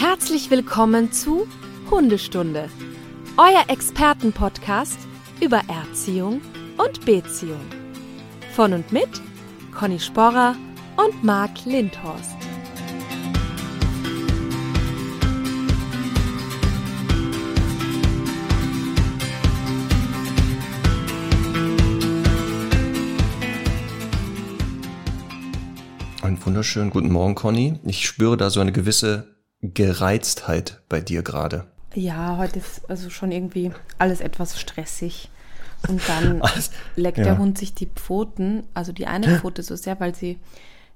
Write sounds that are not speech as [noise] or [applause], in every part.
Herzlich willkommen zu Hundestunde, euer Expertenpodcast über Erziehung und Beziehung. Von und mit Conny Sporrer und Marc Lindhorst. Einen wunderschönen guten Morgen, Conny. Ich spüre da so eine gewisse Gereiztheit bei dir gerade. Ja, heute ist also schon irgendwie alles etwas stressig. Und dann [laughs] Alles- leckt ja. der Hund sich die Pfoten, also die eine Pfote so sehr, weil sie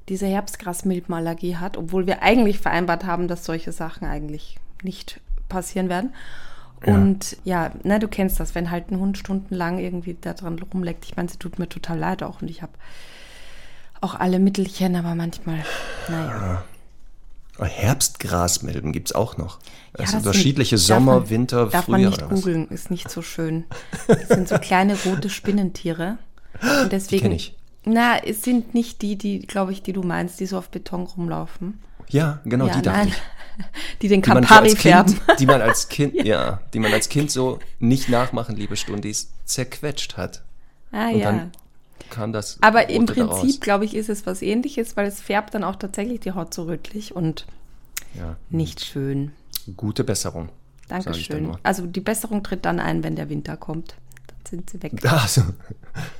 diese Herbstgrasmilbenallergie hat, obwohl wir eigentlich vereinbart haben, dass solche Sachen eigentlich nicht passieren werden. Ja. Und ja, na, du kennst das, wenn halt ein Hund stundenlang irgendwie da dran rumleckt. Ich meine, sie tut mir total leid auch und ich habe auch alle Mittelchen, aber manchmal, naja. Oh, Herbstgrasmilben gibt's auch noch. Ja, Also das unterschiedliche sind- Sommer, darf man- Winter, Darf Frühjahr. man nicht googeln, ist nicht so schön. Das sind so kleine rote Spinnentiere. Und deswegen. kenn ich. Na, es sind nicht die, die, glaube ich, die du meinst, die so auf Beton rumlaufen. Ja, genau, ja, die dachte nein. ich. [laughs] Die den Die man, so Campari als färben. kind, die man als Kind, [laughs] ja. die man als Kind so nicht nachmachen, liebe Stundis, zerquetscht hat. Ah Und ja. dann kam das. Aber im Rote daraus. Prinzip, glaube ich, ist es was ähnliches, weil es färbt dann auch tatsächlich die Haut so rötlich und Ja, nicht schön. gute Besserung. Dankeschön. Also die Besserung tritt dann ein, wenn der Winter kommt. Dann sind sie weg. [laughs] Also,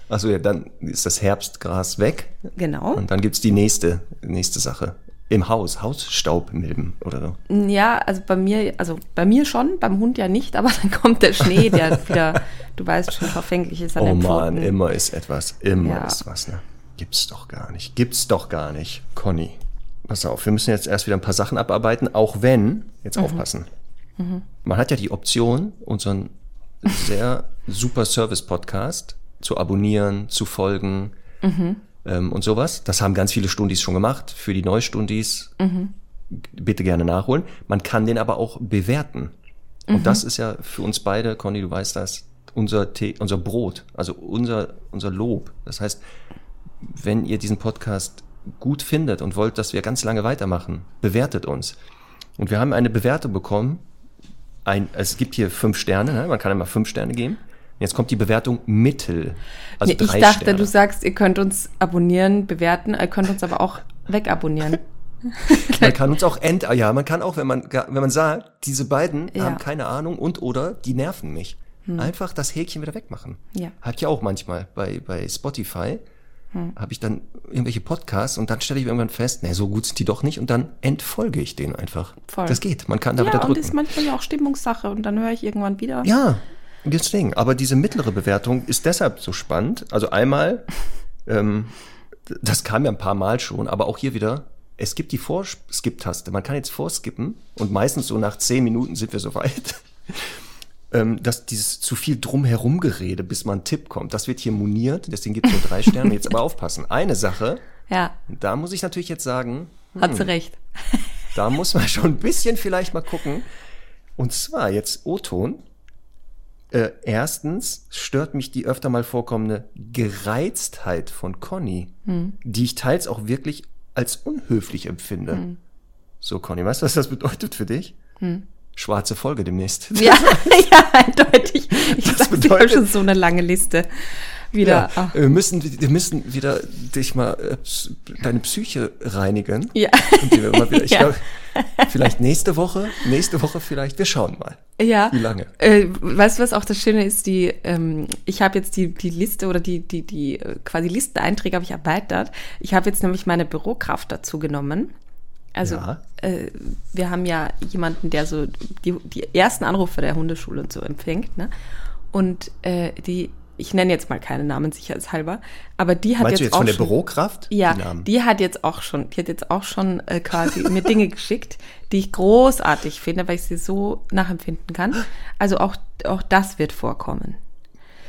also ja, dann ist das Herbstgras weg Genau. und dann gibt's die nächste, nächste Sache. Im Haus, Hausstaubmilben oder so. Ja, also bei mir, also bei mir schon, beim Hund ja nicht, [laughs] aber dann kommt der Schnee, der [laughs] wieder, du weißt schon, verfänglich ist an Oh den Mann, Pfoten. immer ist etwas, immer Ja. ist was, ne? Gibt's doch gar nicht, gibt's doch gar nicht. Conny, pass auf, wir müssen jetzt erst wieder ein paar Sachen abarbeiten, auch wenn, jetzt Mhm. aufpassen, man hat ja die Option, unseren sehr super Service-Podcast zu abonnieren, zu folgen Mhm. Ähm, und sowas. Das haben ganz viele Stundis schon gemacht. Für die Neustundis Mhm. bitte gerne nachholen. Man kann den aber auch bewerten. Mhm. Und das ist ja für uns beide, Conny, du weißt das, unser, The unser Brot, also unser, unser Lob. Das heißt, wenn ihr diesen Podcast gut findet und wollt, dass wir ganz lange weitermachen, bewertet uns. Und wir haben eine Bewertung bekommen. Ein, es gibt hier fünf Sterne, ne? man kann immer fünf Sterne geben. Jetzt kommt die Bewertung Mittel. Also Nee, ich dachte, Sterne. du sagst, ihr könnt uns abonnieren, bewerten, ihr könnt uns aber auch wegabonnieren. [laughs] Man kann uns auch end, ja, man kann auch, wenn man, wenn man sagt, diese beiden Ja. haben keine Ahnung und oder die nerven mich. Einfach das Häkchen wieder wegmachen. Ja. Hab ich ja auch manchmal bei, bei Spotify. Habe ich dann irgendwelche Podcasts und dann stelle ich irgendwann fest, nee, so gut sind die doch nicht und dann entfolge ich denen einfach. Voll. Das geht, man kann da Ja, wieder und drücken. ist manchmal ja auch Stimmungssache und dann höre ich irgendwann wieder. Ja, deswegen. Aber diese mittlere Bewertung ist deshalb so spannend. Also einmal, ähm, das kam ja ein paar Mal schon, aber auch hier wieder, es gibt die Vorskip-Taste. Man kann jetzt vorskippen und meistens so nach zehn Minuten sind wir so weit, [laughs] ähm, dass dieses zu viel drumherum-Gerede, bis man Tipp kommt, das wird hier moniert. Deswegen gibt es nur drei [laughs] Sterne. Jetzt aber aufpassen. Eine Sache, Ja, da muss ich natürlich jetzt sagen, hat sie recht. da muss man schon ein bisschen vielleicht mal gucken. Und zwar jetzt O-Ton. Äh, erstens stört mich die öfter mal vorkommende Gereiztheit von Conny, Hm. die ich teils auch wirklich als unhöflich empfinde. Hm. So, Conny, weißt du, was das bedeutet für dich? Schwarze Folge demnächst. Ja, [laughs] [laughs] ja, eindeutig. Ich Das sag, ich habe bedeutet- schon so eine lange Liste. Wieder. Ja, wir müssen, wir müssen wieder dich mal äh, deine Psyche reinigen. Ja. Wieder, ich [laughs] Ja. glaube, vielleicht nächste Woche, nächste Woche vielleicht, wir schauen mal. Ja. Wie lange? Äh, weißt du, was auch das Schöne ist? Die, ähm, ich habe jetzt die, die Liste oder die, die, die äh, quasi Listeneinträge habe ich erweitert. Ich habe jetzt nämlich meine Bürokraft dazu genommen. Also Ja. äh, wir haben ja jemanden, der so die, die ersten Anrufe der Hundeschule und so empfängt, ne? Und äh, die, ich nenne jetzt mal keine Namen sicherheitshalber, aber die hat Meinst du jetzt jetzt auch von der schon, Bürokraft? ja, Die Namen? die hat jetzt auch schon, die hat jetzt auch schon äh, quasi mir Dinge [laughs] geschickt, die ich großartig finde, weil ich sie so nachempfinden kann. Also auch, auch das wird vorkommen.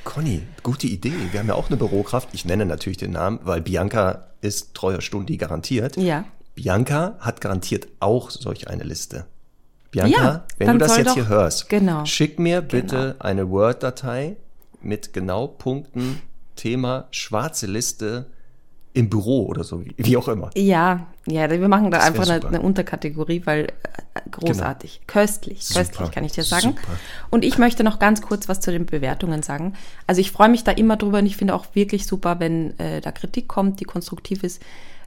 Conny, gute Idee. Wir haben ja auch eine Bürokraft. Ich nenne natürlich den Namen, weil Bianca ist treuer Stundi garantiert. Ja. Bianca hat garantiert auch solch eine Liste. Bianca, Ja, wenn du das jetzt doch- hier hörst, genau. schick mir bitte eine Word-Datei mit genau Punkten, Thema, schwarze Liste im Büro oder so, wie, wie auch immer. Ja, ja, wir machen da einfach eine, eine Unterkategorie, weil äh, großartig. Köstlich, Super, köstlich, kann ich dir sagen. super. Und ich möchte noch ganz kurz was zu den Bewertungen sagen. Also ich freue mich da immer drüber und ich finde auch wirklich super, wenn äh, da Kritik kommt, die konstruktiv ist.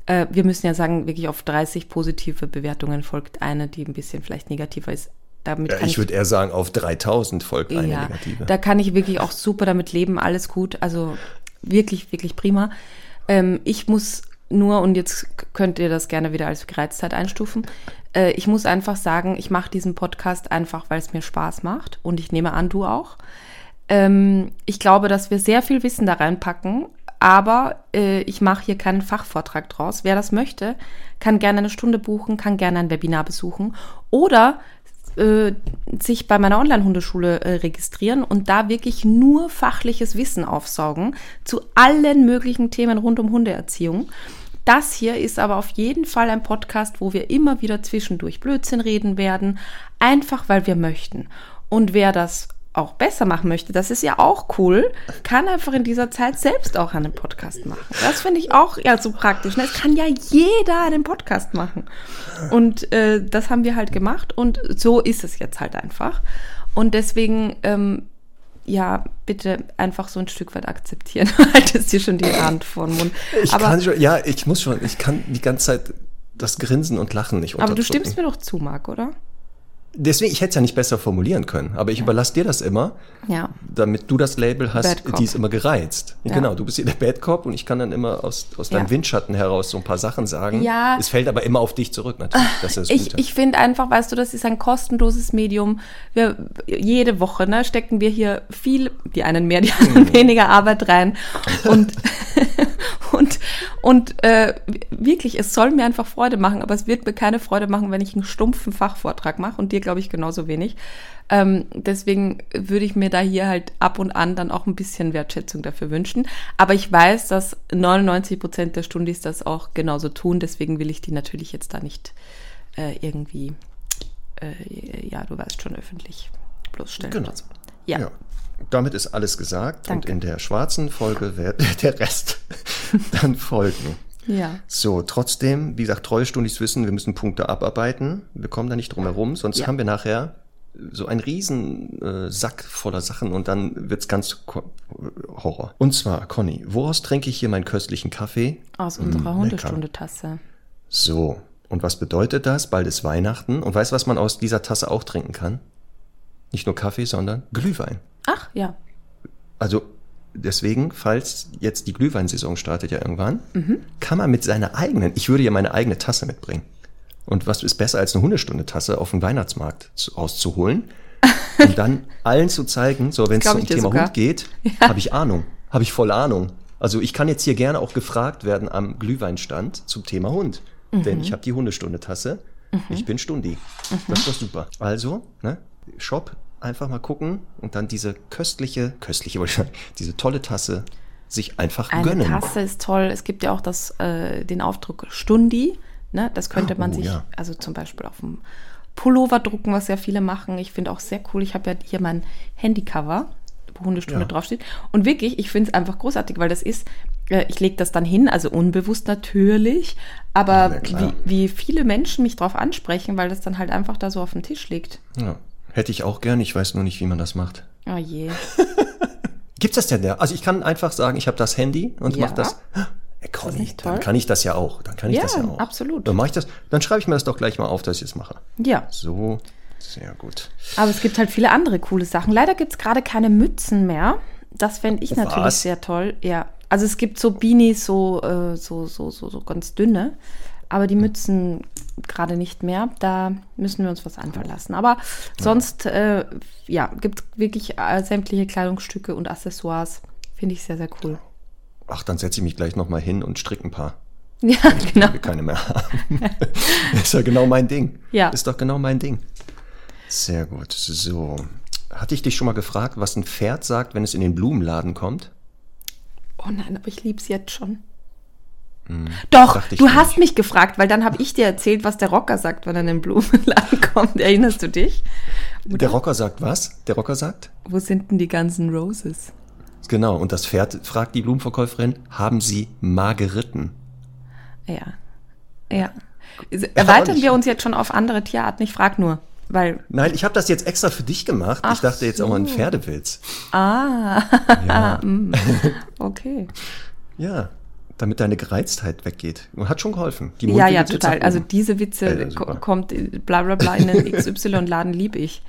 Äh, wir müssen ja sagen, wirklich auf 30 positive Bewertungen folgt eine, die ein bisschen vielleicht negativer ist. Damit Ja, kann ich würde eher sagen, auf 3000 folgt eine ja, negative. da kann ich wirklich auch super damit leben, alles gut. Also wirklich, wirklich prima. Ähm, ich muss nur, und jetzt könnt ihr das gerne wieder als Gereiztheit einstufen, äh, ich muss einfach sagen, ich mache diesen Podcast einfach, weil es mir Spaß macht. Und ich nehme an, du auch. Ähm, ich glaube, dass wir sehr viel Wissen da reinpacken, aber äh, ich mache hier keinen Fachvortrag draus. Wer das möchte, kann gerne eine Stunde buchen, kann gerne ein Webinar besuchen oder äh, sich bei meiner Online-Hundeschule äh, registrieren und da wirklich nur fachliches Wissen aufsaugen zu allen möglichen Themen rund um Hundeerziehung. Das hier ist aber auf jeden Fall ein Podcast, wo wir immer wieder zwischendurch Blödsinn reden werden, einfach weil wir möchten. Und wer das auch besser machen möchte, das ist ja auch cool, kann einfach in dieser Zeit selbst auch einen Podcast machen. Das finde ich auch ja so praktisch. ne? Es kann ja jeder einen Podcast machen. Und äh, das haben wir halt gemacht und so ist es jetzt halt einfach. Und deswegen, ähm, ja, bitte einfach so ein Stück weit akzeptieren. [laughs] Haltest dir schon die Hand vor den Mund. Ich aber, kann schon, ja, ich muss schon, ich kann die ganze Zeit das Grinsen und Lachen nicht aber du unterdrücken. stimmst mir doch zu, Marc, oder? Deswegen, ich hätte es ja nicht besser formulieren können, aber ich überlasse dir das immer, Ja. damit du das Label hast, die ist immer gereizt. Ja. Genau, du bist hier der Bad Cop und ich kann dann immer aus, aus deinem Ja. Windschatten heraus so ein paar Sachen sagen. Ja. Es fällt aber immer auf dich zurück, natürlich. Das ist das Ich, Gute. ich finde einfach, weißt du, das ist ein kostenloses Medium. Wir, jede Woche ne, stecken wir hier viel, die einen mehr, die anderen weniger Arbeit rein. [laughs] Und, [laughs] und, und äh, wirklich, es soll mir einfach Freude machen, aber es wird mir keine Freude machen, wenn ich einen stumpfen Fachvortrag mache und dir, glaube ich, genauso wenig. Ähm, deswegen würde ich mir da hier halt ab und an dann auch ein bisschen Wertschätzung dafür wünschen. Aber ich weiß, dass 99 Prozent der Stundis das auch genauso tun. Deswegen will ich die natürlich jetzt da nicht äh, irgendwie, äh, ja, du weißt schon, öffentlich bloßstellen. Genau. so. Ja. Ja. Damit ist alles gesagt Danke. und in der schwarzen Folge wird [laughs] der Rest dann folgen. Ja. So, trotzdem, wie gesagt, treue Stundis wissen, wir müssen Punkte abarbeiten. Wir kommen da nicht drum herum, sonst Ja. haben wir nachher so einen riesen äh, Sack voller Sachen und dann wird's ganz Horror. Und zwar, Conny, woraus trinke ich hier meinen köstlichen Kaffee? Aus unserer Mm, Hundestundetasse. So, und was bedeutet das? Bald ist Weihnachten. Und weißt du, was man aus dieser Tasse auch trinken kann? Nicht nur Kaffee, sondern Glühwein. Ach, ja. Also deswegen, falls jetzt die Glühweinsaison startet ja irgendwann, Mhm. kann man mit seiner eigenen, ich würde ja meine eigene Tasse mitbringen. Und was ist besser als eine Hundestunde-Tasse auf dem Weihnachtsmarkt zu, auszuholen und [laughs] dann allen zu zeigen, so wenn es zum Thema sogar. Hund geht, habe ich Ahnung, habe ich voll Ahnung. Also ich kann jetzt hier gerne auch gefragt werden am Glühweinstand zum Thema Hund. Mhm. Denn ich habe die Hundestunde-Tasse, ich bin Stundi. Das ist doch super. Also, ne, Shop, einfach mal gucken und dann diese köstliche, köstliche, diese tolle Tasse sich einfach Eine gönnen. Tasse ist toll. Es gibt ja auch das, äh, den Aufdruck Stundi. Ne? Das könnte Ah, man oh, sich, ja. also zum Beispiel auf dem Pullover drucken, was ja viele machen. Ich finde auch sehr cool. Ich habe ja hier mein Handycover, wo Hundestunde Ja. draufsteht. Und wirklich, ich finde es einfach großartig, weil das ist, äh, ich lege das dann hin, also unbewusst natürlich, aber klar. wie, wie viele Menschen mich drauf ansprechen, weil das dann halt einfach da so auf dem Tisch liegt. Ja. Hätte ich auch gern, ich weiß nur nicht, wie man das macht. Oh je. [laughs] Gibt's das denn da? Also ich kann einfach sagen, ich habe das Handy und Ja. mach das. Ey, Conny, nicht dann kann ich das ja auch. Dann kann ich Ja, das ja auch. absolut. Dann mache ich das. Dann schreibe ich mir das doch gleich mal auf, dass ich es mache. Ja. So, sehr gut. Aber es gibt halt viele andere coole Sachen. Leider gibt es gerade keine Mützen mehr. Das fände ich natürlich Was? sehr toll. Ja. Also es gibt so Beanies, so, äh, so, so, so, so ganz dünne. Aber die Mützen gerade nicht mehr. Da müssen wir uns was einfallen lassen. Aber sonst, äh, ja, gibt es wirklich äh, sämtliche Kleidungsstücke und Accessoires. Finde ich sehr, sehr cool. Ach, dann setze ich mich gleich nochmal hin und stricke ein paar. [laughs] Ja, genau. Wir keine mehr haben. [laughs] ist ja genau mein Ding. Ja. Ist doch genau mein Ding. Sehr gut. So. Hatte ich dich schon mal gefragt, was ein Pferd sagt, wenn es in den Blumenladen kommt? Oh nein, aber ich liebe es jetzt schon. Doch, Hm, dachte ich du nicht. hast mich gefragt, weil dann habe ich dir erzählt, was der Rocker sagt, wenn er in den Blumenladen [laughs] kommt. Erinnerst du dich? Der Rocker sagt was? Der Rocker sagt? Wo sind denn die ganzen Roses? Genau. Und das Pferd fragt die Blumenverkäuferin, haben Sie Margeriten? Ja. Ja. Erweitern wir uns jetzt schon auf andere Tierarten? Ich frage nur, weil. Nein, ich habe das jetzt extra für dich gemacht. Ach ich dachte jetzt auch mal ein so. Pferdewitz. Ah, Ja. [laughs] mm, okay. ja, damit deine Gereiztheit weggeht. Und hat schon geholfen. Die Ja, ja, total. Also diese Witze ko- super. kommt äh, bla bla bla in den [laughs] XY-Laden, lieb ich.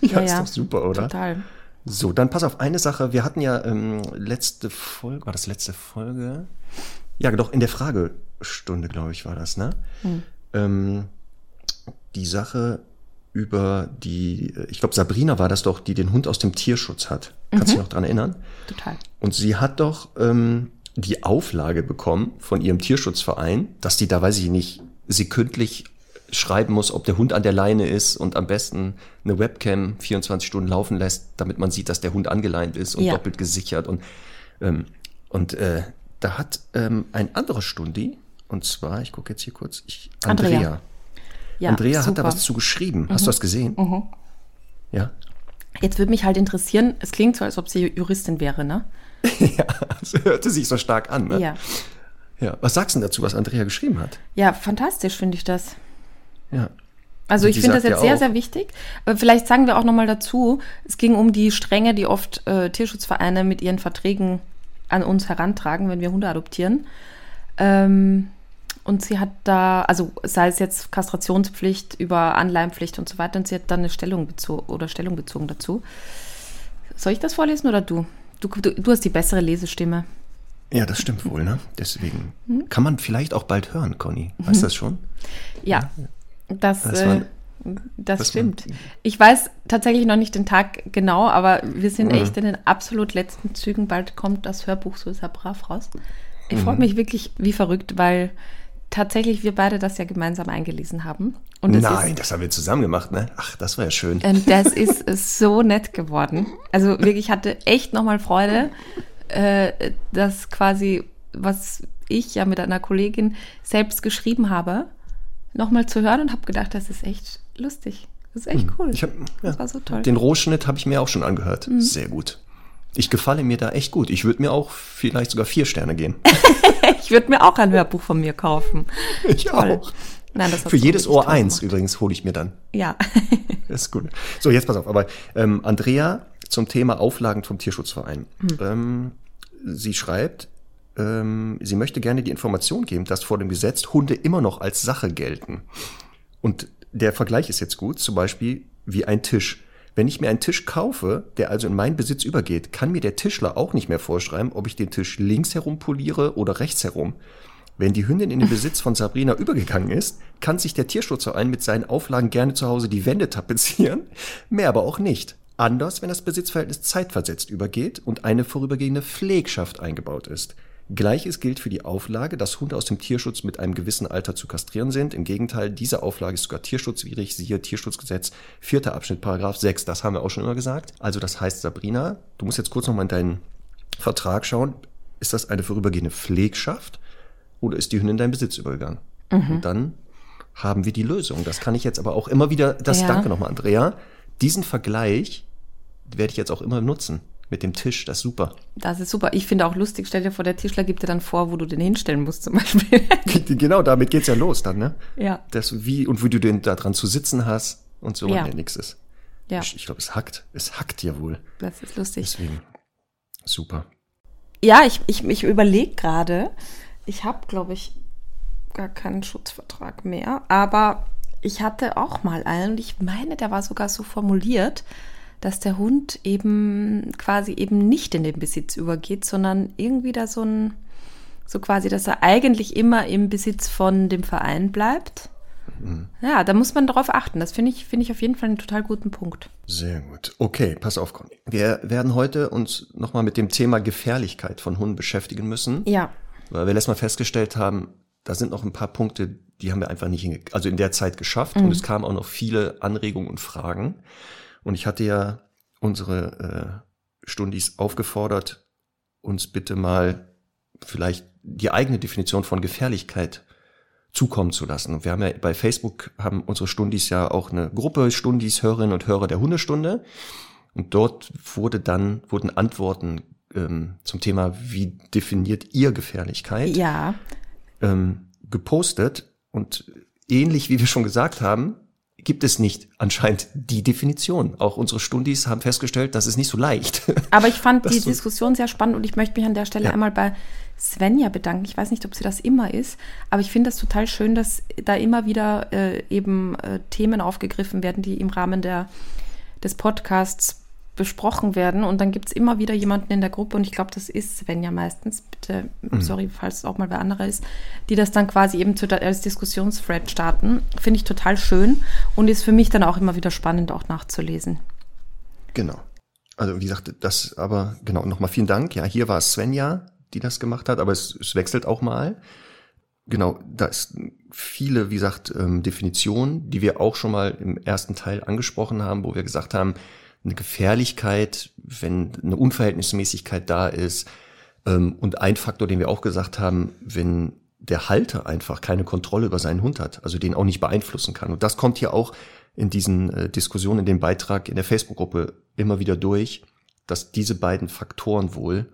ja, ja, ist ja. doch super, oder? Total. So, dann pass auf eine Sache. Wir hatten ja ähm, letzte Folge, war das letzte Folge? Ja, doch, in der Fragestunde, glaube ich, war das, ne? Hm. Ähm, die Sache über die, äh, ich glaube, Sabrina war das doch, die den Hund aus dem Tierschutz hat. Kannst du dich noch dran erinnern? Total. Und sie hat doch ähm, die Auflage bekommen von ihrem Tierschutzverein, dass die da, weiß ich nicht, sekündlich schreiben muss, ob der Hund an der Leine ist und am besten eine Webcam 24 Stunden laufen lässt, damit man sieht, dass der Hund angeleint ist und Ja. doppelt gesichert. Und, ähm, und äh, da hat ähm, ein anderer Stundi, und zwar, ich gucke jetzt hier kurz, ich, Andrea. Andrea. Ja, Andrea hat. Mhm. da was zu geschrieben. Hast du das gesehen? Ja. Jetzt würde mich halt interessieren, es klingt so, als ob sie Juristin wäre, ne? [laughs] ja, das hörte sich so stark an. Ne? Ja. ja. Was sagst du denn dazu, was Andrea geschrieben hat? Ja, fantastisch finde ich das. Ja. Also Und ich finde das jetzt ja sehr, sehr wichtig. Aber vielleicht sagen wir auch nochmal dazu, es ging um die Strenge, die oft äh, Tierschutzvereine mit ihren Verträgen an uns herantragen, wenn wir Hunde adoptieren. Ähm, und sie hat da, also sei es jetzt Kastrationspflicht über Anleihenpflicht und so weiter, und sie hat dann eine Stellung bezogen oder Stellung bezogen dazu. Soll ich das vorlesen oder du? Du, du, du hast die bessere Lesestimme. Ja, das stimmt wohl, ne? Deswegen Hm? kann man vielleicht auch bald hören, Conny. Weißt du das schon? Ja, das, Das äh, war- das, das stimmt. Ich weiß tatsächlich noch nicht den Tag genau, aber wir sind Mhm. echt in den absolut letzten Zügen. Bald kommt das Hörbuch, so er brav raus. Ich Mhm. freue mich wirklich wie verrückt, weil tatsächlich wir beide das ja gemeinsam eingelesen haben. Und es Nein, ist, das haben wir zusammen gemacht, ne? Ach, das war ja schön. und das ist [laughs] so nett geworden. Also wirklich, ich hatte echt nochmal Freude, äh, dass quasi, was ich ja mit einer Kollegin selbst geschrieben habe, nochmal zu hören und habe gedacht, das ist echt lustig. Das ist echt cool. Hm. Ich hab, ja, das war so toll. Mhm. Den Rohschnitt habe ich mir auch schon angehört. Sehr gut. Ich gefalle mir da echt gut. Ich würde mir auch vielleicht sogar vier Sterne gehen. [laughs] Ich würde mir auch ein Hörbuch von mir kaufen. [laughs] Ich Toll. auch. Nein, Für jedes Ohr eins gemacht. übrigens hole ich mir dann. Ja. [laughs] Das ist gut. So, jetzt pass auf. Aber ähm, Andrea zum Thema Auflagen vom Tierschutzverein. Hm. Ähm, sie schreibt, ähm, sie möchte gerne die Information geben, dass vor dem Gesetz Hunde immer noch als Sache gelten. Und der Vergleich ist jetzt gut, zum Beispiel wie ein Tisch. Wenn ich mir einen Tisch kaufe, der also in meinen Besitz übergeht, kann mir der Tischler auch nicht mehr vorschreiben, ob ich den Tisch links herum poliere oder rechts herum. Wenn die Hündin in den Besitz von Sabrina übergegangen ist, kann sich der Tierschutzverein mit seinen Auflagen gerne zu Hause die Wände tapezieren, mehr aber auch nicht. Anders, wenn das Besitzverhältnis zeitversetzt übergeht und eine vorübergehende Pflegschaft eingebaut ist. Gleiches gilt für die Auflage, dass Hunde aus dem Tierschutz mit einem gewissen Alter zu kastrieren sind. Im Gegenteil, diese Auflage ist sogar tierschutzwidrig, siehe Tierschutzgesetz, vierter Abschnitt, Paragraph 6. Das haben wir auch schon immer gesagt. Also das heißt, Sabrina, du musst jetzt kurz nochmal in deinen Vertrag schauen. Ist das eine vorübergehende Pflegschaft oder ist die Hündin in deinen Besitz übergegangen? Mhm. Und dann haben wir die Lösung. Das kann ich jetzt aber auch immer wieder, das Ja. danke nochmal, Andrea. Diesen Vergleich werde ich jetzt auch immer nutzen. Mit dem Tisch, das ist super. Das ist super. Ich finde auch lustig, stell dir vor, der Tischler gibt dir dann vor, wo du den hinstellen musst zum [laughs] Beispiel. genau, damit geht's ja los dann, ne? ja. Das wie und wie du den da dran zu sitzen hast und so, Ja. nee, nix ist. Ja, Ich, ich glaube, es hackt. Es hackt ja wohl. das ist lustig. Deswegen. Super. Ja, ich, ich, ich überlege gerade, ich habe, glaube ich, gar keinen Schutzvertrag mehr, aber ich hatte auch mal einen und ich meine, der war sogar so formuliert, dass der Hund eben quasi eben nicht in den Besitz übergeht, sondern irgendwie da so ein, so quasi, dass er eigentlich immer im Besitz von dem Verein bleibt. Ja, da muss man drauf achten. Das finde ich, finde ich auf jeden Fall einen total guten Punkt. Sehr gut. Okay, pass auf, Conny. Wir werden heute uns nochmal mit dem Thema Gefährlichkeit von Hunden beschäftigen müssen. Ja, Weil wir letztes Mal festgestellt haben, da sind noch ein paar Punkte, die haben wir einfach nicht also in der Zeit geschafft. Und es kamen auch noch viele Anregungen und Fragen. Und ich hatte ja unsere äh, Stundis aufgefordert, uns bitte mal vielleicht die eigene Definition von Gefährlichkeit zukommen zu lassen. Und wir haben ja bei Facebook haben unsere Stundis ja auch eine Gruppe Stundis, Hörerinnen und Hörer der Hundestunde. Und dort wurde dann, wurden Antworten ähm, zum Thema, wie definiert ihr Gefährlichkeit, ja, ähm, gepostet. Und ähnlich wie wir schon gesagt haben, gibt es nicht anscheinend die Definition. Auch unsere Stundis haben festgestellt, das ist nicht so leicht. [laughs] Aber ich fand die Diskussion sehr spannend und ich möchte mich an der Stelle ja. einmal bei Svenja bedanken. Ich weiß nicht, ob sie das immer ist, aber ich finde das total schön, dass da immer wieder äh, eben äh, Themen aufgegriffen werden, die im Rahmen der, des Podcasts besprochen werden. Und dann gibt es immer wieder jemanden in der Gruppe, und ich glaube, das ist Svenja meistens, bitte, mhm. sorry, falls es auch mal wer anderer ist, die das dann quasi eben zu, als Diskussionsthread starten. Finde ich total schön und ist für mich dann auch immer wieder spannend, auch nachzulesen. Genau. Also wie gesagt, das aber, genau, nochmal vielen Dank. Ja, hier war es Svenja, die das gemacht hat, aber es, es wechselt auch mal. Genau, da ist viele, wie gesagt, ähm, Definitionen, die wir auch schon mal im ersten Teil angesprochen haben, wo wir gesagt haben, eine Gefährlichkeit, wenn eine Unverhältnismäßigkeit da ist. Ähm, und ein Faktor, den wir auch gesagt haben, wenn der Halter einfach keine Kontrolle über seinen Hund hat, also den auch nicht beeinflussen kann. Und das kommt hier auch in diesen äh, Diskussionen, in dem Beitrag in der Facebook-Gruppe immer wieder durch, dass diese beiden Faktoren wohl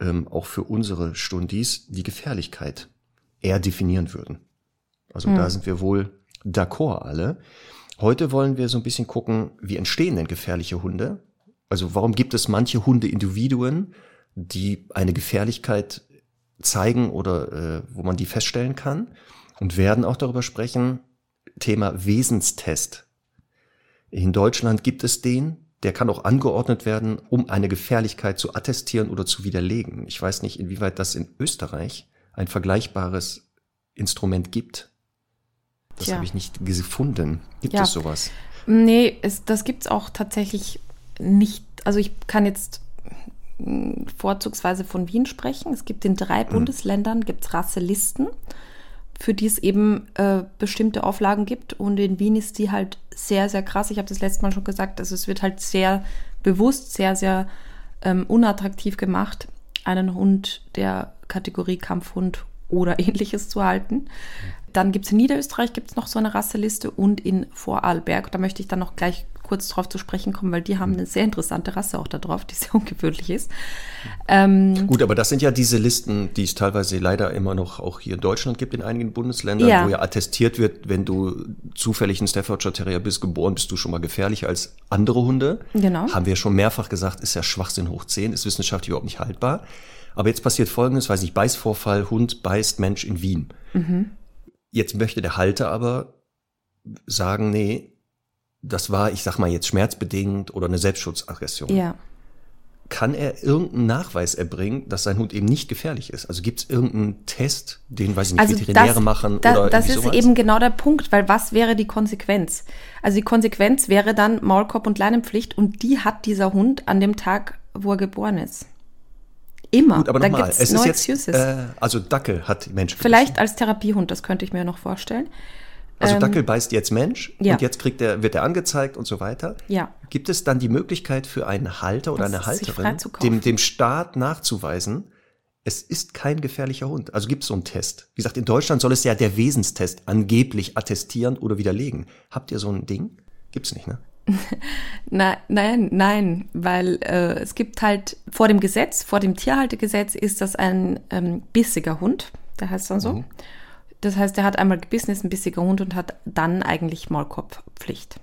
ähm, auch für unsere Stundis die Gefährlichkeit eher definieren würden. Also mhm. da sind wir wohl d'accord alle. Heute wollen wir so ein bisschen gucken, wie entstehen denn gefährliche Hunde? Also warum gibt es manche Hundeindividuen, die eine Gefährlichkeit zeigen oder äh, wo man die feststellen kann? Und werden auch darüber sprechen, Thema Wesenstest. In Deutschland gibt es den, der kann auch angeordnet werden, um eine Gefährlichkeit zu attestieren oder zu widerlegen. Ich weiß nicht, inwieweit das in Österreich ein vergleichbares Instrument gibt. Das habe ich nicht gefunden. Gibt es sowas? Nee, es, das gibt es auch tatsächlich nicht. Also ich kann jetzt hm, vorzugsweise von Wien sprechen. Es gibt in drei mhm. Bundesländern gibt's Rasselisten, für die es eben äh, bestimmte Auflagen gibt. Und in Wien ist die halt sehr, sehr krass. Ich habe das letzte Mal schon gesagt. Also es wird halt sehr bewusst, sehr, sehr ähm, unattraktiv gemacht, einen Hund der Kategorie Kampfhund oder [laughs] ähnliches zu halten. Dann gibt es in Niederösterreich gibt's noch so eine Rasseliste und in Vorarlberg. Da möchte ich dann noch gleich kurz drauf zu sprechen kommen, weil die haben eine sehr interessante Rasse auch da drauf, die sehr [laughs] ungewöhnlich ist. Ähm, Gut, aber das sind ja diese Listen, die es teilweise leider immer noch auch hier in Deutschland gibt, in einigen Bundesländern, ja. wo ja attestiert wird, wenn du zufällig ein Staffordshire Terrier bist, geboren, bist du schon mal gefährlicher als andere Hunde. Genau. Haben wir schon mehrfach gesagt, ist ja Schwachsinn hoch 10, ist wissenschaftlich überhaupt nicht haltbar. Aber jetzt passiert Folgendes, weiß ich, Beißvorfall, Hund beißt Mensch in Wien. Mhm. Jetzt möchte der Halter aber sagen, nee, das war, ich sag mal jetzt schmerzbedingt oder eine Selbstschutzaggression. Ja. Kann er irgendeinen Nachweis erbringen, dass sein Hund eben nicht gefährlich ist? Also gibt es irgendeinen Test, den, weiß ich nicht, also Veterinäre das, machen das, oder Das ist sowas? eben genau der Punkt, weil was wäre die Konsequenz? Also die Konsequenz wäre dann Maulkorb und Leinenpflicht und die hat dieser Hund an dem Tag, wo er geboren ist. Immer. Gut, aber nochmal, es no ist jetzt, äh, also Dackel hat Mensch Vielleicht als Therapiehund, das könnte ich mir noch vorstellen. Also ähm, Dackel beißt jetzt Mensch ja. und jetzt kriegt er, wird er angezeigt und so weiter. Ja. Gibt es dann die Möglichkeit für einen Halter oder das eine Halterin, dem, dem Staat nachzuweisen, es ist kein gefährlicher Hund. Also gibt es so einen Test. Wie gesagt, in Deutschland soll es ja der Wesenstest angeblich attestieren oder widerlegen. Habt ihr so ein Ding? Gibt's nicht, ne? [laughs] nein, nein, nein, weil äh, es gibt halt vor dem Gesetz, vor dem Tierhaltegesetz ist das ein ähm, bissiger Hund, der heißt dann so. Mhm. Das heißt, er hat einmal gebissen, ist ein bissiger Hund und hat dann eigentlich Maulkorbpflicht.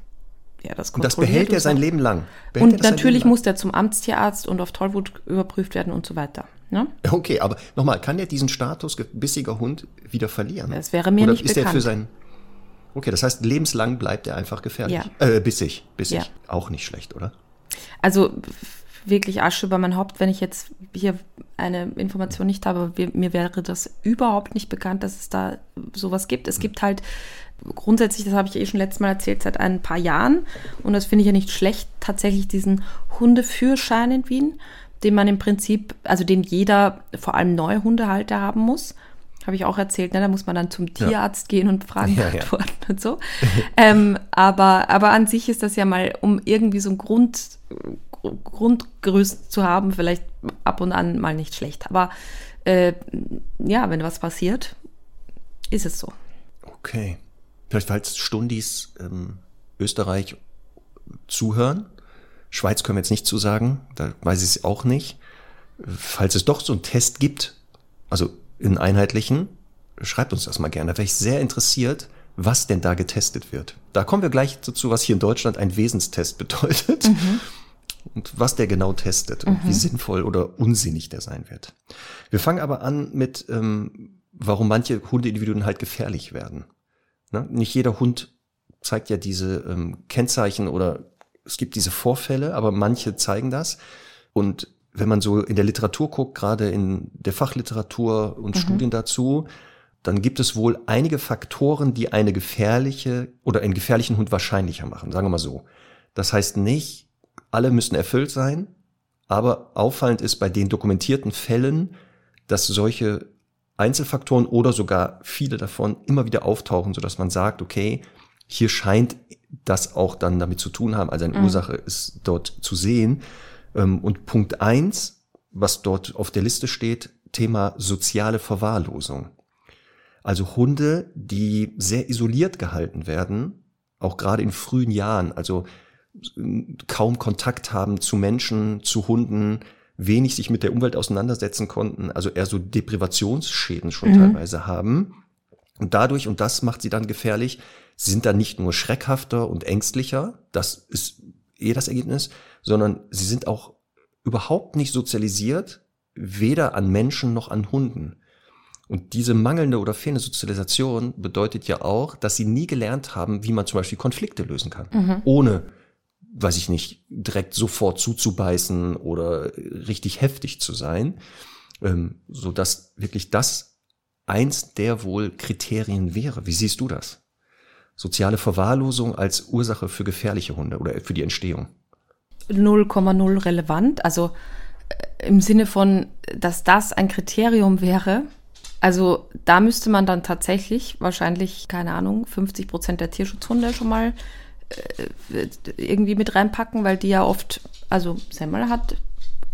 Ja, das und das behält er sein Leben lang. Behält und natürlich muss der zum Amtstierarzt und auf Tollwut überprüft werden und so weiter. Ne? Okay, aber nochmal, kann er diesen Status bissiger Hund wieder verlieren? Das wäre mir Oder nicht ist bekannt. Er für sein Okay, das heißt, lebenslang bleibt er einfach gefährlich. Ja. Äh, bissig, bissig. Ja. Auch nicht schlecht, oder? Also wirklich Asche über mein Haupt, wenn ich jetzt hier eine Information nicht habe. Mir wäre das überhaupt nicht bekannt, dass es da sowas gibt. Es hm. gibt halt grundsätzlich, das habe ich eh schon letztes Mal erzählt, seit ein paar Jahren, und das finde ich ja nicht schlecht, tatsächlich diesen Hundeführschein in Wien, den man im Prinzip, also den jeder, vor allem neue Hundehalter haben muss. Habe ich auch erzählt, ne? da muss man dann zum Tierarzt ja. gehen und Fragen ja, beantworten ja. und so. [laughs] ähm, aber, aber an sich ist das ja mal, um irgendwie so ein Grund, Grundgerüst zu haben, vielleicht ab und an mal nicht schlecht. Aber äh, ja, wenn was passiert, ist es so. Okay. Vielleicht falls Stundis ähm, Österreich zuhören. Schweiz können wir jetzt nicht zusagen, da weiß ich es auch nicht. Falls es doch so einen Test gibt, also in einheitlichen, schreibt uns das mal gerne. Da wäre ich sehr interessiert, was denn da getestet wird. Da kommen wir gleich dazu, was hier in Deutschland ein Wesenstest [laughs] bedeutet mhm. und was der genau testet und mhm. wie sinnvoll oder unsinnig der sein wird. Wir fangen aber an mit, ähm, warum manche Hundeindividuen halt gefährlich werden. Ne? Nicht jeder Hund zeigt ja diese ähm, Kennzeichen oder es gibt diese Vorfälle, aber manche zeigen das. Und wenn man so in der Literatur guckt, gerade in der Fachliteratur und mhm. Studien dazu, dann gibt es wohl einige Faktoren, die eine gefährliche oder einen gefährlichen Hund wahrscheinlicher machen, sagen wir mal so. Das heißt nicht, alle müssen erfüllt sein, aber auffallend ist bei den dokumentierten Fällen, dass solche Einzelfaktoren oder sogar viele davon immer wieder auftauchen, sodass man sagt, okay, hier scheint das auch dann damit zu tun haben, also eine mhm. Ursache ist dort zu sehen. Ähm, und Punkt eins, was dort auf der Liste steht, Thema soziale Verwahrlosung. Also Hunde, die sehr isoliert gehalten werden, auch gerade in frühen Jahren, also kaum Kontakt haben zu Menschen, zu Hunden, wenig sich mit der Umwelt auseinandersetzen konnten, also eher so Deprivationsschäden schon mhm. teilweise haben. Und dadurch, und das macht sie dann gefährlich, sind dann nicht nur schreckhafter und ängstlicher, das ist eh das Ergebnis, sondern sie sind auch überhaupt nicht sozialisiert, weder an Menschen noch an Hunden. Und diese mangelnde oder fehlende Sozialisation bedeutet ja auch, dass sie nie gelernt haben, wie man zum Beispiel Konflikte lösen kann, mhm. ohne, weiß ich nicht, direkt sofort zuzubeißen oder richtig heftig zu sein, ähm, so dass wirklich das eins der wohl Kriterien wäre. Wie siehst du das? Soziale Verwahrlosung als Ursache für gefährliche Hunde oder für die Entstehung? 0,0 relevant. Also äh, im Sinne von, dass das ein Kriterium wäre. Also da müsste man dann tatsächlich wahrscheinlich, keine Ahnung, 50 Prozent der Tierschutzhunde schon mal äh, irgendwie mit reinpacken, weil die ja oft, also Semmel hat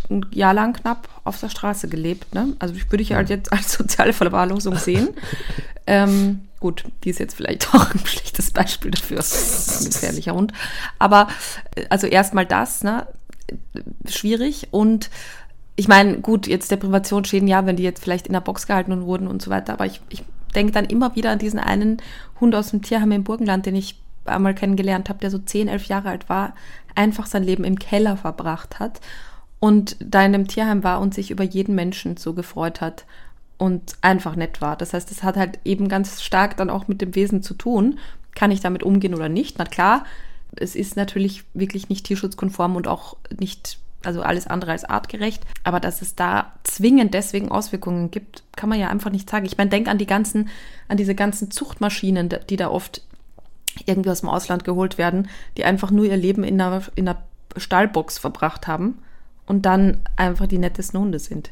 ein Jahr lang knapp auf der Straße gelebt. Ne? Also ich würde ich halt jetzt als [laughs] soziale Verwahrlosung sehen. [laughs] ähm, gut, die ist jetzt vielleicht [laughs] auch ein schlechtes Beispiel dafür. Ein gefährlicher Hund. Aber äh, also erstmal das, ne? schwierig. Und ich meine, gut, jetzt Deprivationsschäden, ja, wenn die jetzt vielleicht in der Box gehalten wurden und so weiter. Aber ich, ich denke dann immer wieder an diesen einen Hund aus dem Tierheim im Burgenland, den ich einmal kennengelernt habe, der so 10, 11 Jahre alt war, einfach sein Leben im Keller verbracht hat und da in dem Tierheim war und sich über jeden Menschen so gefreut hat und einfach nett war. Das heißt, das hat halt eben ganz stark dann auch mit dem Wesen zu tun. Kann ich damit umgehen oder nicht? Na klar, es ist natürlich wirklich nicht tierschutzkonform und auch nicht, also alles andere als artgerecht. Aber dass es da zwingend deswegen Auswirkungen gibt, kann man ja einfach nicht sagen. Ich meine, denk an die ganzen, an diese ganzen Zuchtmaschinen, die da oft irgendwie aus dem Ausland geholt werden, die einfach nur ihr Leben in einer, in einer Stallbox verbracht haben und dann einfach die nettesten Hunde sind.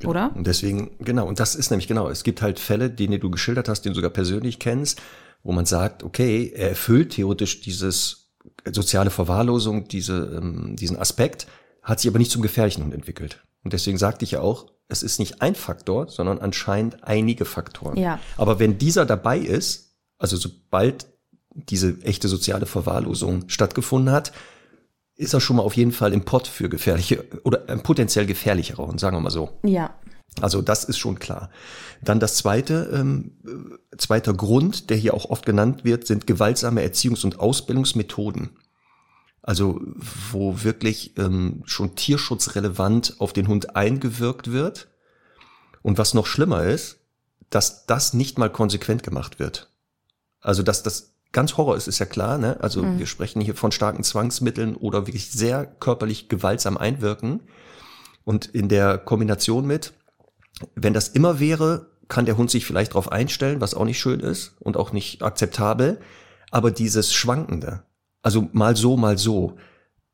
Genau. Oder? Und deswegen, genau, und das ist nämlich genau, es gibt halt Fälle, die du geschildert hast, die du sogar persönlich kennst, wo man sagt, okay, er erfüllt theoretisch dieses soziale Verwahrlosung, diese, ähm, diesen Aspekt, hat sich aber nicht zum gefährlichen Hund entwickelt. Und deswegen sagte ich ja auch, es ist nicht ein Faktor, sondern anscheinend einige Faktoren. Ja. Aber wenn dieser dabei ist, also sobald diese echte soziale Verwahrlosung stattgefunden hat, ist er schon mal auf jeden Fall im Pott für gefährliche oder ein potenziell gefährlicherer Hund, sagen wir mal so. Ja. Also das ist schon klar. Dann das zweite, ähm, zweiter Grund, der hier auch oft genannt wird, sind gewaltsame Erziehungs- und Ausbildungsmethoden. Also wo wirklich ähm, schon tierschutzrelevant auf den Hund eingewirkt wird. Und was noch schlimmer ist, dass das nicht mal konsequent gemacht wird. Also dass das ganz Horror ist, ist ja klar. Ne? Also mhm. wir sprechen hier von starken Zwangsmitteln oder wirklich sehr körperlich gewaltsam einwirken. Und in der Kombination mit, wenn das immer wäre, kann der Hund sich vielleicht darauf einstellen, was auch nicht schön ist und auch nicht akzeptabel. Aber dieses Schwankende, also mal so, mal so,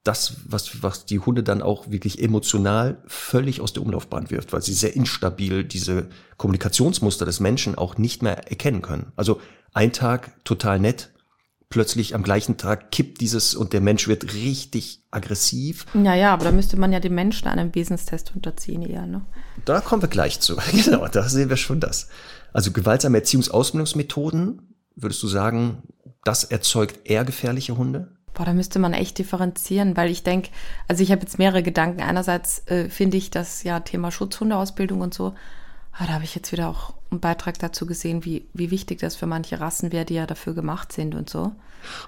das, was, was die Hunde dann auch wirklich emotional völlig aus der Umlaufbahn wirft, weil sie sehr instabil diese Kommunikationsmuster des Menschen auch nicht mehr erkennen können. Also ein Tag total nett, plötzlich am gleichen Tag kippt dieses und der Mensch wird richtig aggressiv. Ja, ja, aber da müsste man ja den Menschen einem Wesenstest unterziehen eher, ne? Da kommen wir gleich zu. [laughs] Genau, da sehen wir schon das. Also gewaltsame Erziehungsausbildungsmethoden, würdest du sagen, das erzeugt eher gefährliche Hunde? Boah, da müsste man echt differenzieren, weil ich denke, also ich habe jetzt mehrere Gedanken. Einerseits äh, finde ich das ja Thema Schutzhundeausbildung und so, ah, da habe ich jetzt wieder auch einen Beitrag dazu gesehen, wie, wie wichtig das für manche Rassen wäre, die ja dafür gemacht sind und so.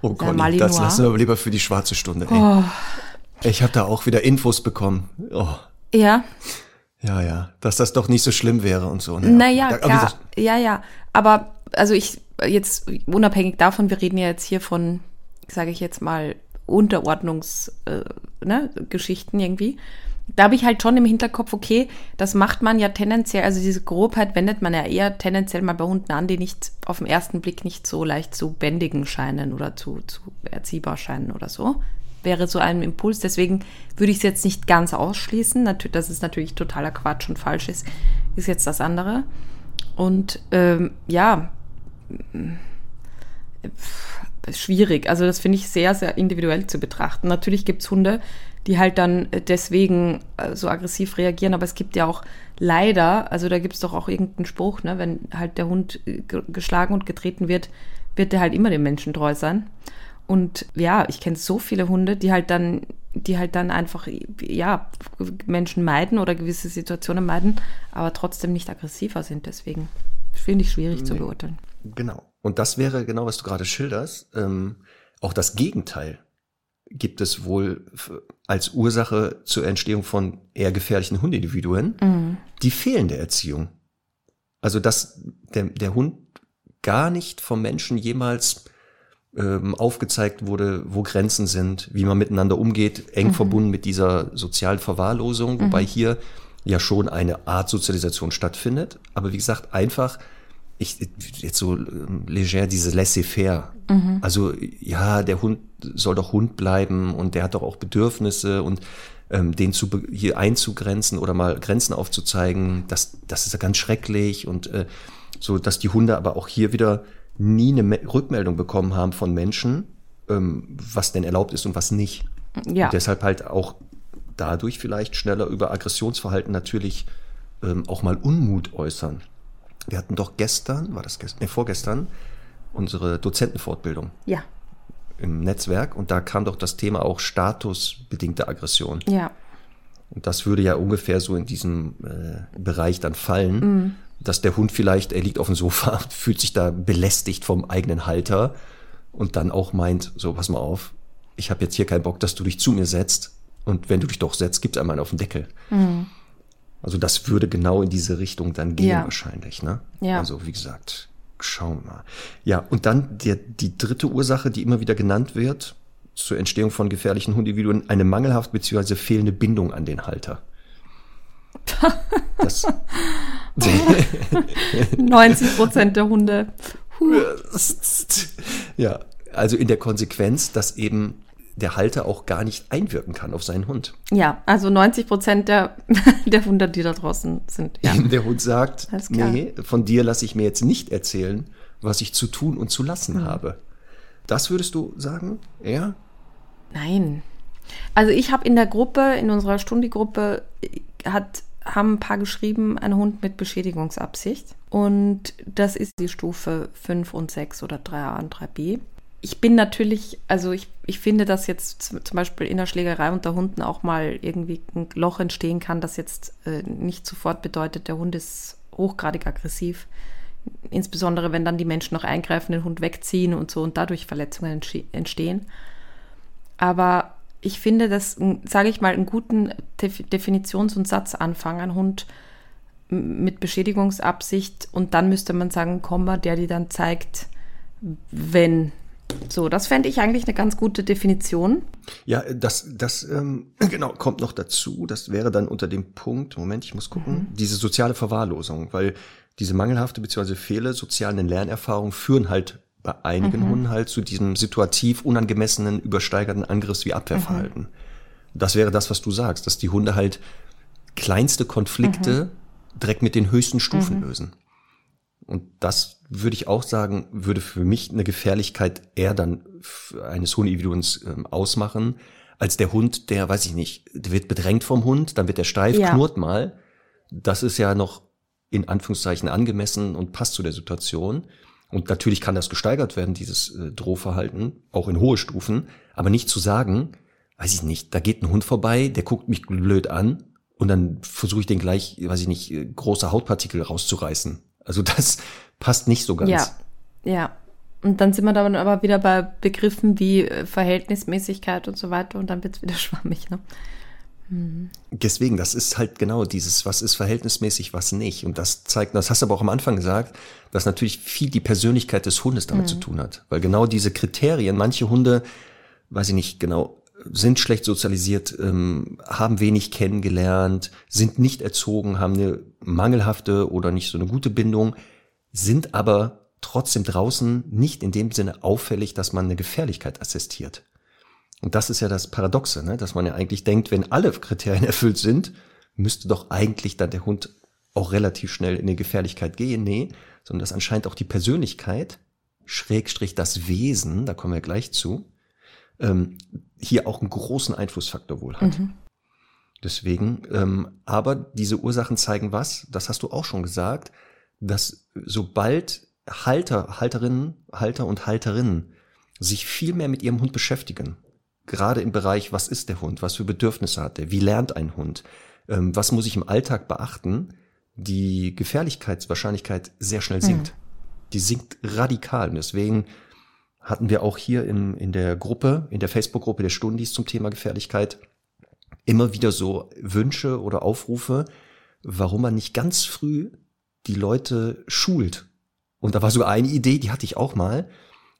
Oh Gott, das lassen wir aber lieber für die schwarze Stunde. Ey. Oh, Ich habe da auch wieder Infos bekommen. Oh, ja, ja, ja, dass das doch nicht so schlimm wäre und so. Ne? naja, Da- klar. Ja, ja. Aber also ich jetzt unabhängig davon, wir reden ja jetzt hier von, sage ich jetzt mal, Unterordnungsgeschichten äh, ne, irgendwie. Da habe ich halt schon im Hinterkopf, okay, das macht man ja tendenziell, also diese Grobheit wendet man ja eher tendenziell mal bei Hunden an, die nicht auf den ersten Blick nicht so leicht zu bändigen scheinen oder zu, zu erziehbar scheinen oder so. Wäre so ein Impuls. Deswegen würde ich es jetzt nicht ganz ausschließen. Natürlich, dass es natürlich totaler Quatsch und falsch ist, ist jetzt das andere. Und ähm, ja, ist schwierig. Also das finde ich sehr, sehr individuell zu betrachten. Natürlich gibt es Hunde, die halt dann deswegen äh, so aggressiv reagieren, aber es gibt ja auch leider, also da gibt es doch auch irgendeinen Spruch, ne, wenn halt der Hund äh, ge- geschlagen und getreten wird, wird der halt immer dem Menschen treu sein. Und ja, ich kenne so viele Hunde, die halt dann, die halt dann einfach, ja, Menschen meiden oder gewisse Situationen meiden, aber trotzdem nicht aggressiver sind. Deswegen finde ich schwierig zu beurteilen. Genau. Und das wäre genau, was du gerade schilderst. Ähm, auch das Gegenteil gibt es wohl als Ursache zur Entstehung von eher gefährlichen Hundindividuen, Mhm. die fehlende Erziehung. Also dass der, der Hund gar nicht vom Menschen jemals ähm, aufgezeigt wurde, wo Grenzen sind, wie man miteinander umgeht, eng verbunden mit dieser sozialen Verwahrlosung, wobei hier ja schon eine Art Sozialisation stattfindet. Aber wie gesagt, einfach, ich jetzt so ähm, leger diese laissez-faire. Also ja, der Hund soll doch Hund bleiben und der hat doch auch Bedürfnisse und ähm, den zu hier einzugrenzen oder mal Grenzen aufzuzeigen, das, das ist ja ganz schrecklich und äh, so, dass die Hunde aber auch hier wieder nie eine Me Rückmeldung bekommen haben von Menschen, ähm, was denn erlaubt ist und was nicht. Ja. Und deshalb halt auch dadurch vielleicht schneller über Aggressionsverhalten natürlich ähm, auch mal Unmut äußern. Wir hatten doch gestern, war das gestern, nee, vorgestern, unsere Dozentenfortbildung Ja. im Netzwerk und da kam doch das Thema auch statusbedingte Aggression. Ja. Und das würde ja ungefähr so in diesem äh, Bereich dann fallen, Mhm. dass der Hund vielleicht, er liegt auf dem Sofa, [laughs] fühlt sich da belästigt vom eigenen Halter und dann auch meint, so pass mal auf, ich habe jetzt hier keinen Bock, dass du dich zu mir setzt und wenn du dich doch setzt, gibt's einmal auf den Deckel. Also das würde genau in diese Richtung dann gehen. Ja. wahrscheinlich, ne? Ja. Also wie gesagt, schauen wir mal. Ja, und dann der, die dritte Ursache, die immer wieder genannt wird zur Entstehung von gefährlichen Hundindividuen, eine mangelhaft bzw. fehlende Bindung an den Halter. Das, [laughs] 90 Prozent der Hunde. Huh. ja, also in der Konsequenz, dass eben der Halter auch gar nicht einwirken kann auf seinen Hund. Ja, also 90 Prozent der, [laughs] der Hunde, die da draußen sind. Ja. [laughs] Der Hund sagt, nee, von dir lasse ich mir jetzt nicht erzählen, was ich zu tun und zu lassen Hm. habe. Das würdest du sagen? Ja? Nein. Also ich habe in der Gruppe, in unserer Stundi-Gruppe, hat, haben ein paar geschrieben, ein Hund mit Beschädigungsabsicht. Und das ist die Stufe 5 und 6 oder 3a und 3b. Ich bin natürlich, also ich, ich finde, dass jetzt zum Beispiel in der Schlägerei unter Hunden auch mal irgendwie ein Loch entstehen kann, das jetzt äh, nicht sofort bedeutet, der Hund ist hochgradig aggressiv. Insbesondere wenn dann die Menschen noch eingreifen, den Hund wegziehen und so und dadurch Verletzungen entstehen. Aber ich finde, dass, sage ich mal, einen guten Def- Definitions- und Satzanfang, ein Hund mit Beschädigungsabsicht und dann müsste man sagen, Komma, der die dann zeigt, wenn. So, das fände ich eigentlich eine ganz gute Definition. Ja, das, das ähm, [clears throat] genau kommt noch dazu. Das wäre dann unter dem Punkt, Moment, ich muss gucken, diese soziale Verwahrlosung, weil diese mangelhafte bzw. fehle sozialen Lernerfahrung führen halt bei einigen Hunden halt zu diesem situativ unangemessenen, übersteigerten Angriffs- wie Abwehrverhalten. Das wäre das, was du sagst, dass die Hunde halt kleinste Konflikte direkt mit den höchsten Stufen lösen. Und das würde ich auch sagen, würde für mich eine Gefährlichkeit eher dann eines Hundeindividuums ähm, ausmachen, als der Hund, der, weiß ich nicht, wird bedrängt vom Hund, dann wird er steif, Ja. knurrt mal. Das ist ja noch in Anführungszeichen angemessen und passt zu der Situation. Und natürlich kann das gesteigert werden, dieses äh, Drohverhalten, auch in hohe Stufen, aber nicht zu sagen, weiß ich nicht, da geht ein Hund vorbei, der guckt mich blöd an und dann versuche ich den gleich, weiß ich nicht, äh, große Hautpartikel rauszureißen. Also das passt nicht so ganz. Ja, ja. Und dann sind wir dann aber wieder bei Begriffen wie äh, Verhältnismäßigkeit und so weiter und dann wird es wieder [laughs] schwammig. Ne? Deswegen, das ist halt genau dieses, was ist verhältnismäßig, was nicht. Und das zeigt, das hast du aber auch am Anfang gesagt, dass natürlich viel die Persönlichkeit des Hundes damit mhm. zu tun hat. Weil genau diese Kriterien, manche Hunde, weiß ich nicht genau, sind schlecht sozialisiert, ähm, haben wenig kennengelernt, sind nicht erzogen, haben eine mangelhafte oder nicht so eine gute Bindung, sind aber trotzdem draußen nicht in dem Sinne auffällig, dass man eine Gefährlichkeit assistiert. Und das ist ja das Paradoxe, ne? dass man ja eigentlich denkt, wenn alle Kriterien [laughs] erfüllt sind, müsste doch eigentlich dann der Hund auch relativ schnell in die Gefährlichkeit gehen. Nee, sondern dass anscheinend auch die Persönlichkeit, Schrägstrich das Wesen, da kommen wir gleich zu, ähm, hier auch einen großen Einflussfaktor wohl hat. Mhm. Deswegen, ähm, aber diese Ursachen zeigen was, das hast du auch schon gesagt, dass sobald Halter, Halterinnen, Halter und Halterinnen sich viel mehr mit ihrem Hund beschäftigen, gerade im Bereich, was ist der Hund, was für Bedürfnisse hat er, wie lernt ein Hund, ähm, was muss ich im Alltag beachten, die Gefährlichkeitswahrscheinlichkeit sehr schnell hm. sinkt. Mhm. Die sinkt radikal. Und deswegen hatten wir auch hier in, in der Gruppe, in der Facebook-Gruppe der Stundis zum Thema Gefährlichkeit immer wieder so Wünsche oder Aufrufe, warum man nicht ganz früh die Leute schult. Und da war so eine Idee, die hatte ich auch mal,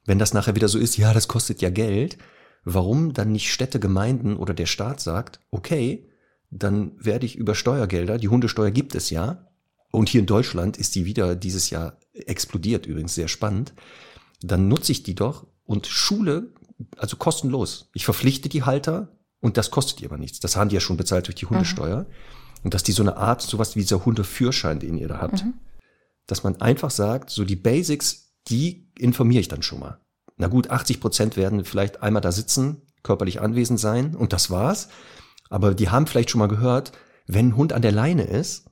wenn das nachher wieder so ist, ja, das kostet ja Geld, warum dann nicht Städte, Gemeinden oder der Staat sagt, okay, dann werde ich über Steuergelder, die Hundesteuer gibt es ja, und hier in Deutschland ist die wieder dieses Jahr explodiert, übrigens sehr spannend, dann nutze ich die doch und schule, also kostenlos. Ich verpflichte die Halter und das kostet die aber nichts. Das haben die ja schon bezahlt durch die Hundesteuer. Mhm. Und dass die so eine Art, sowas wie dieser Hundeführschein, den ihr da habt, mhm. dass man einfach sagt, so die Basics, die informiere ich dann schon mal na gut, 80 Prozent werden vielleicht einmal da sitzen, körperlich anwesend sein und das war's. Aber die haben vielleicht schon mal gehört, wenn ein Hund an der Leine ist,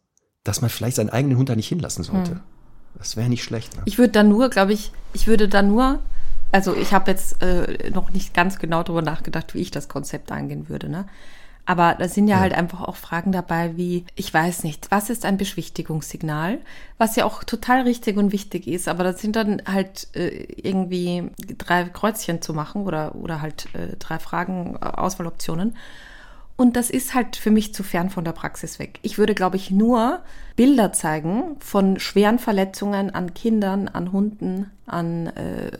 dass man vielleicht seinen eigenen Hund da nicht hinlassen sollte. Hm. Das wäre nicht schlecht. Ne? Ich würde da nur, glaube ich, ich würde da nur, also ich habe jetzt äh, noch nicht ganz genau darüber nachgedacht, wie ich das Konzept angehen würde. Ne? Aber da sind ja, ja, halt einfach auch Fragen dabei wie, ich weiß nicht, was ist ein Beschwichtigungssignal? Was ja auch total richtig und wichtig ist, aber das sind dann halt äh, irgendwie drei Kreuzchen zu machen oder, oder halt äh, drei Fragen, äh, Auswahloptionen. Und das ist halt für mich zu fern von der Praxis weg. Ich würde, glaube ich, nur Bilder zeigen von schweren Verletzungen an Kindern, an Hunden, an äh,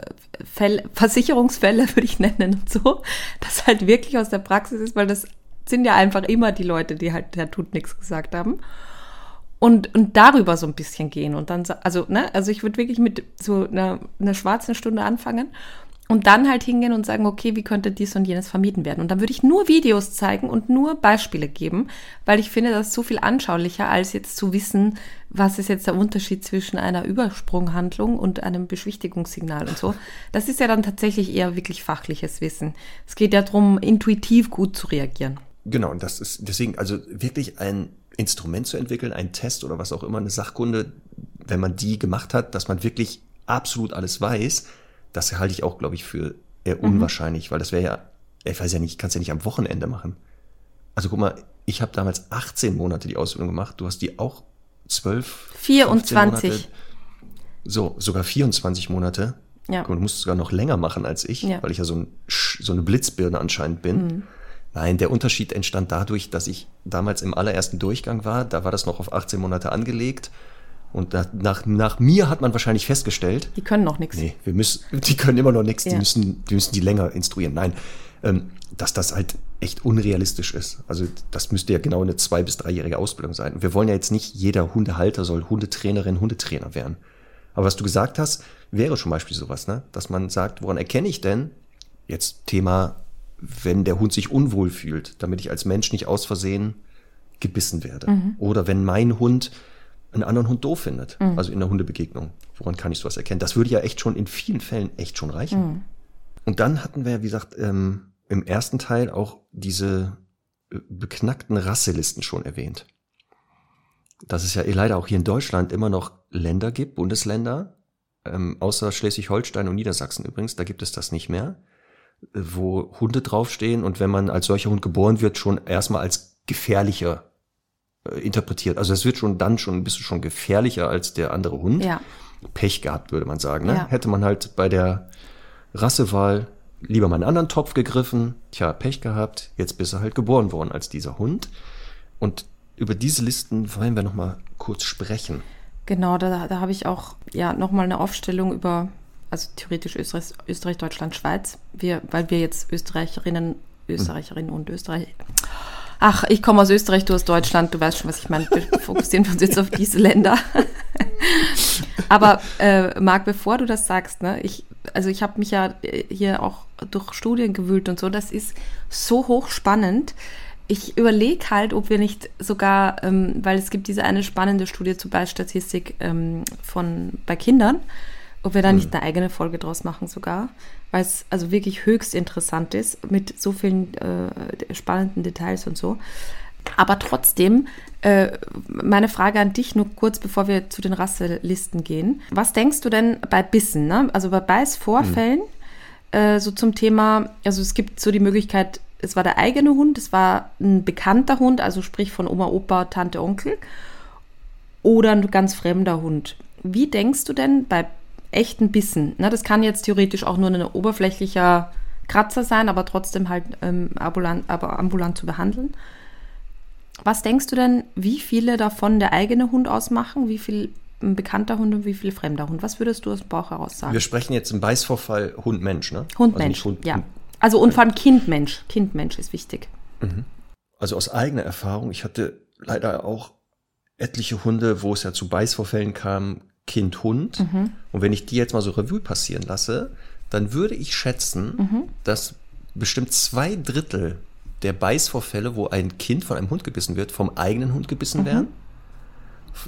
Fäll [laughs] Versicherungsfälle, würde ich nennen und so, das halt wirklich aus der Praxis ist, weil das sind ja einfach immer die Leute, die halt, der tut nichts gesagt haben. Und, und darüber so ein bisschen gehen. Und dann, also, ne, also ich würde wirklich mit so einer, einer schwarzen Stunde anfangen und dann halt hingehen und sagen, okay, wie könnte dies und jenes vermieden werden? Und dann würde ich nur Videos zeigen und nur Beispiele geben, weil ich finde das so viel anschaulicher, als jetzt zu wissen, was ist jetzt der Unterschied zwischen einer Übersprunghandlung und einem Beschwichtigungssignal und so. Das ist ja dann tatsächlich eher wirklich fachliches Wissen. Es geht ja darum, intuitiv gut zu reagieren. Genau, und das ist deswegen, also wirklich ein Instrument zu entwickeln, ein Test oder was auch immer, eine Sachkunde, wenn man die gemacht hat, dass man wirklich absolut alles weiß, das halte ich auch, glaube ich, für eher mhm. unwahrscheinlich, weil das wäre ja, ich weiß ja nicht, kannst ja nicht am Wochenende machen. Also guck mal, ich habe damals 18 Monate die Ausbildung gemacht, du hast die auch 12, 24. Monate, so, sogar 24 Monate. Ja. du musst sogar noch länger machen als ich, ja. weil ich ja so, ein, so eine Blitzbirne anscheinend bin. Mhm. Nein, der Unterschied entstand dadurch, dass ich damals im allerersten Durchgang war. Da war das noch auf 18 Monate angelegt. Und nach, nach mir hat man wahrscheinlich festgestellt. Die können noch nichts. Nee, wir müssen, die können immer noch nichts. Ja. Die müssen, die müssen die länger instruieren. Nein, ähm, dass das halt echt unrealistisch ist. Also das müsste ja genau eine zwei- bis dreijährige Ausbildung sein. Und wir wollen ja jetzt nicht jeder Hundehalter soll Hundetrainerin, Hundetrainer werden. Aber was du gesagt hast, wäre zum Beispiel sowas, ne? Dass man sagt, woran erkenne ich denn jetzt Thema wenn der Hund sich unwohl fühlt, damit ich als Mensch nicht aus Versehen gebissen werde. Mhm. Oder wenn mein Hund einen anderen Hund doof findet, mhm. also in der Hundebegegnung. Woran kann ich sowas erkennen? Das würde ja echt schon in vielen Fällen echt schon reichen. Mhm. Und dann hatten wir, wie gesagt, ähm, im ersten Teil auch diese äh, beknackten Rasselisten schon erwähnt. Dass es ja leider auch hier in Deutschland immer noch Länder gibt, Bundesländer, ähm, außer Schleswig-Holstein und Niedersachsen übrigens, da gibt es das nicht mehr, wo Hunde draufstehen und wenn man als solcher Hund geboren wird, schon erstmal als gefährlicher äh, interpretiert. Also es wird schon dann schon ein bisschen schon gefährlicher als der andere Hund. Ja. Pech gehabt, würde man sagen. Ne? Ja. Hätte man halt bei der Rassewahl lieber mal einen anderen Topf gegriffen, tja, Pech gehabt, jetzt bist du halt geboren worden als dieser Hund. Und über diese Listen wollen wir noch mal kurz sprechen. Genau, da, da habe ich auch ja nochmal eine Aufstellung über, also theoretisch Österreich, Österreich, Deutschland, Schweiz. Wir, weil wir jetzt Österreicherinnen, Österreicherinnen und Österreich. Ach, ich komme aus Österreich, du aus Deutschland, du weißt schon, was ich meine. Wir [laughs] fokussieren uns jetzt auf diese Länder. Aber äh, Marc, bevor du das sagst, ne, ich, also ich habe mich ja äh, hier auch durch Studien gewühlt und so, das ist so hochspannend. Ich überlege halt, ob wir nicht sogar, ähm, weil es gibt diese eine spannende Studie zur Beistatistik ähm, von bei Kindern, ob wir da nicht eine eigene Folge draus machen sogar, weil es also wirklich höchst interessant ist mit so vielen äh, spannenden Details und so. Aber trotzdem, äh, meine Frage an dich nur kurz, bevor wir zu den Rasselisten gehen. Was denkst du denn bei Bissen, ne? also bei Beißvorfällen, äh, so zum Thema, also es gibt so die Möglichkeit, es war der eigene Hund, es war ein bekannter Hund, also sprich von Oma, Opa, Tante, Onkel, oder ein ganz fremder Hund. Wie denkst du denn bei echten Bissen? Ne, das kann jetzt theoretisch auch nur ein oberflächlicher Kratzer sein, aber trotzdem halt ähm, ambulant, aber ambulant zu behandeln. Was denkst du denn, wie viele davon der eigene Hund ausmachen? Wie viel ein bekannter Hund und wie viel fremder Hund? Was würdest du aus dem Bauch heraus sagen? Wir sprechen jetzt im Beißvorfall Hund-Mensch, ne? Hund-Mensch, also Hund, ja. Also und vor allem Kind-Mensch. Kind-Mensch ist wichtig. Also aus eigener Erfahrung, ich hatte leider auch etliche Hunde, wo es ja zu Beißvorfällen kam, Kind, Hund. Und wenn ich die jetzt mal so Revue passieren lasse, dann würde ich schätzen, dass bestimmt zwei Drittel der Beißvorfälle, wo ein Kind von einem Hund gebissen wird, vom eigenen Hund gebissen werden.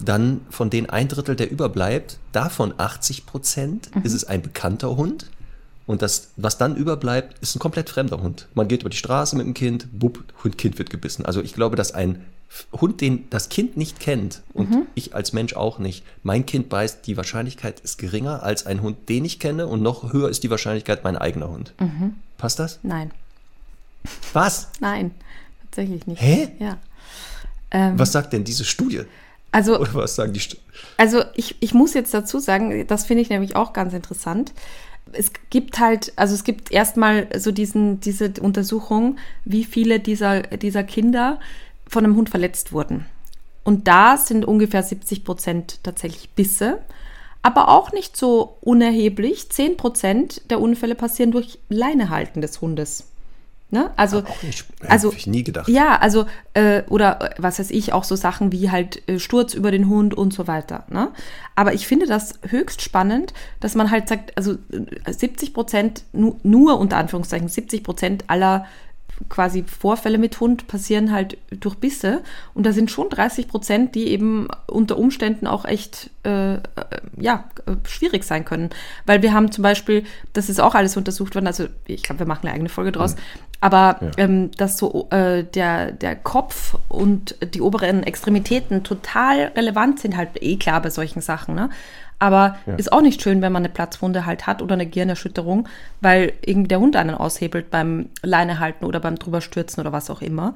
Dann von den ein Drittel, der überbleibt, davon 80 Prozent ist es ein bekannter Hund. Und das, was dann überbleibt, ist ein komplett fremder Hund. Man geht über die Straße mit dem Kind, bupp, Hund, Kind wird gebissen. Also ich glaube, dass ein Hund, den das Kind nicht kennt und ich als Mensch auch nicht, mein Kind beißt, die Wahrscheinlichkeit ist geringer als ein Hund, den ich kenne und noch höher ist die Wahrscheinlichkeit mein eigener Hund. Passt das? Nein, Was? nein, tatsächlich nicht. Hä? Ja. Ähm, Was sagt denn diese Studie? also Oder was sagen die Stu Also ich, ich muss jetzt dazu sagen, das finde ich nämlich auch ganz interessant. Es gibt halt, also es gibt erstmal so diesen, diese Untersuchung, wie viele dieser, dieser Kinder von einem Hund verletzt wurden. Und da sind ungefähr 70 Prozent tatsächlich Bisse, aber auch nicht so unerheblich. 10 Prozent der Unfälle passieren durch Leinehalten des Hundes. Ne? Also, nicht, also ich nie gedacht. ja, also, äh, oder äh, was weiß ich, auch so Sachen wie halt äh, Sturz über den Hund und so weiter. Ne? Aber ich finde das höchst spannend, dass man halt sagt, also äh, 70 Prozent, nu, nur unter Anführungszeichen, 70 Prozent aller quasi Vorfälle mit Hund passieren halt durch Bisse. Und da sind schon 30 Prozent, die eben unter Umständen auch echt äh, äh, ja, äh, schwierig sein können. Weil wir haben zum Beispiel, das ist auch alles untersucht worden, also ich glaube, wir machen eine eigene Folge draus, aber Ja. ähm, dass so äh, der, der Kopf und die oberen Extremitäten total relevant sind, halt eh klar bei solchen Sachen, ne? Aber Ja. ist auch nicht schön, wenn man eine Platzwunde halt hat oder eine Gehirnerschütterung, weil irgendwie der Hund einen aushebelt beim Leinehalten oder beim drüberstürzen oder was auch immer.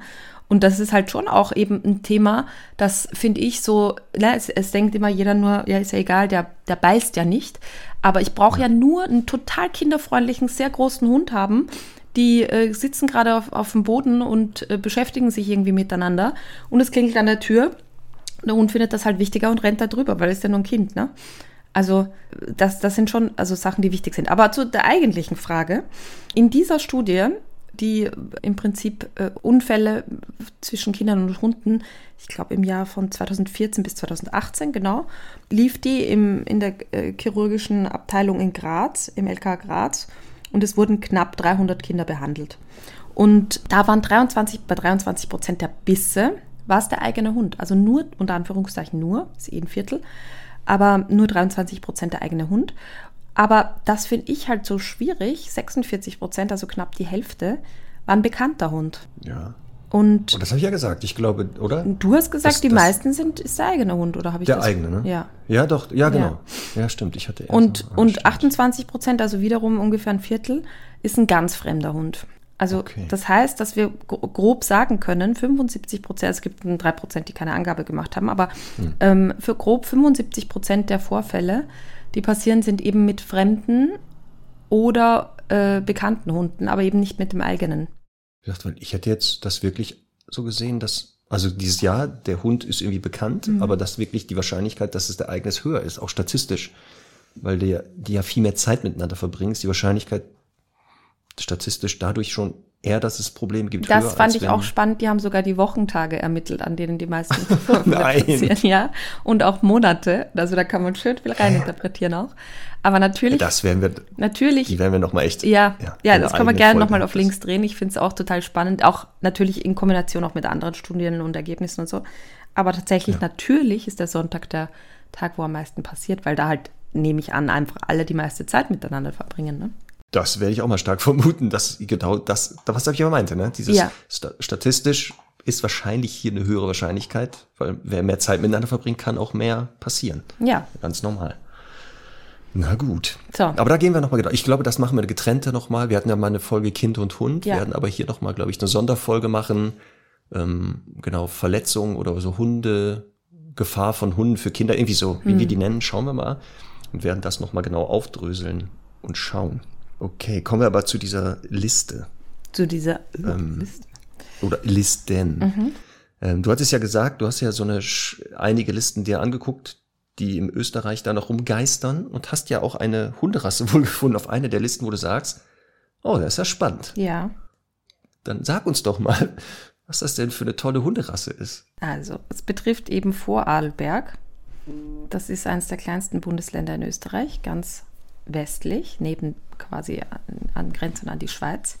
Und das ist halt schon auch eben ein Thema, das finde ich so, ne, es, es denkt immer jeder nur, ja, ist ja egal, der, der beißt ja nicht. Aber ich brauche ja nur einen total kinderfreundlichen, sehr großen Hund haben, die äh, sitzen gerade auf, auf dem Boden und äh, beschäftigen sich irgendwie miteinander und es klingelt an der Tür. Der Hund findet das halt wichtiger und rennt da drüber, weil es ist ja nur ein Kind, ne? Also das, das sind schon also Sachen, die wichtig sind. Aber zu der eigentlichen Frage. In dieser Studie, die im Prinzip äh, Unfälle zwischen Kindern und Hunden, ich glaube im Jahr von 2014 bis 2018 genau, lief die im, in der äh, chirurgischen Abteilung in Graz, im LK Graz. Und es wurden knapp 300 Kinder behandelt. Und da waren 23, bei 23 Prozent der Bisse war es der eigene Hund. Also nur, unter Anführungszeichen nur, ist eh ein Viertel, aber nur 23 Prozent der eigene Hund. Aber das finde ich halt so schwierig. 46 Prozent, also knapp die Hälfte, war ein bekannter Hund. Ja. Und Und das habe ich ja gesagt, ich glaube, oder? du hast gesagt, Das- die das- meisten sind ist der eigene Hund, oder habe ich Der das? eigene, ne? Ja. Ja, doch, ja, genau. Ja, stimmt, ich hatte Und, ah, und stimmt. 28 Prozent, also wiederum ungefähr ein Viertel, ist ein ganz fremder Hund. Also Okay. das heißt, dass wir gro- grob sagen können, 75 Prozent, es gibt 3 Prozent, die keine Angabe gemacht haben, aber Hm. ähm, für grob 75 Prozent der Vorfälle, die passieren, sind eben mit fremden oder äh, bekannten Hunden, aber eben nicht mit dem eigenen. Ich dachte, ich hätte jetzt das wirklich so gesehen, dass, also dieses Jahr, der Hund ist irgendwie bekannt, Mhm. aber dass wirklich die Wahrscheinlichkeit, dass es der eigene ist, höher ist, auch statistisch. Weil die, die ja viel mehr Zeit miteinander verbringen, ist die Wahrscheinlichkeit statistisch dadurch schon eher, dass es Probleme gibt. Das fand ich auch spannend. Die haben sogar die Wochentage ermittelt, an denen die meisten [laughs] passieren. Ja, und auch Monate. Also da kann man schön viel reininterpretieren auch. Aber natürlich, Das werden wir, natürlich die werden wir noch mal echt. Ja, Ja, ja, das man eigene gerne nochmal auf links drehen. Ich finde es auch total spannend, auch natürlich in Kombination auch mit anderen Studien und Ergebnissen und so. Aber tatsächlich, natürlich ist der Sonntag der Tag, wo am meisten passiert, weil da halt, nehme ich an, einfach alle die meiste Zeit miteinander verbringen. Ne? Das werde ich auch mal stark [laughs] vermuten, dass genau das, was ich aber meinte, ne? Dieses Ja. sta statistisch ist wahrscheinlich hier eine höhere Wahrscheinlichkeit, weil wer mehr Zeit miteinander verbringt, kann auch mehr passieren. Ja, Ganz normal. Na gut. So. Aber da gehen wir nochmal genau. Ich glaube, das machen wir getrennte nochmal. Wir hatten ja mal eine Folge Kind und Hund. Ja. Wir werden aber hier nochmal, glaube ich, eine Sonderfolge machen. Ähm, genau, Verletzungen oder so Hunde, Gefahr von Hunden für Kinder, irgendwie so, wie wir die nennen, schauen wir mal. Und werden das nochmal genau aufdröseln und schauen. Okay, kommen wir aber zu dieser Liste. zu dieser Ähm, Liste. Oder Listen. Ähm, du hattest ja gesagt, du hast ja so eine einige Listen dir angeguckt, die im Österreich da noch rumgeistern und hast ja auch eine Hunderasse [laughs] wohl gefunden auf eine der Listen, wo du sagst, oh, das ist ja spannend. Ja, Dann sag uns doch mal, was das denn für eine tolle Hunderasse ist. also es betrifft eben Vorarlberg. Das ist eines der kleinsten Bundesländer in Österreich, ganz westlich, neben quasi an, angrenzend an die Schweiz.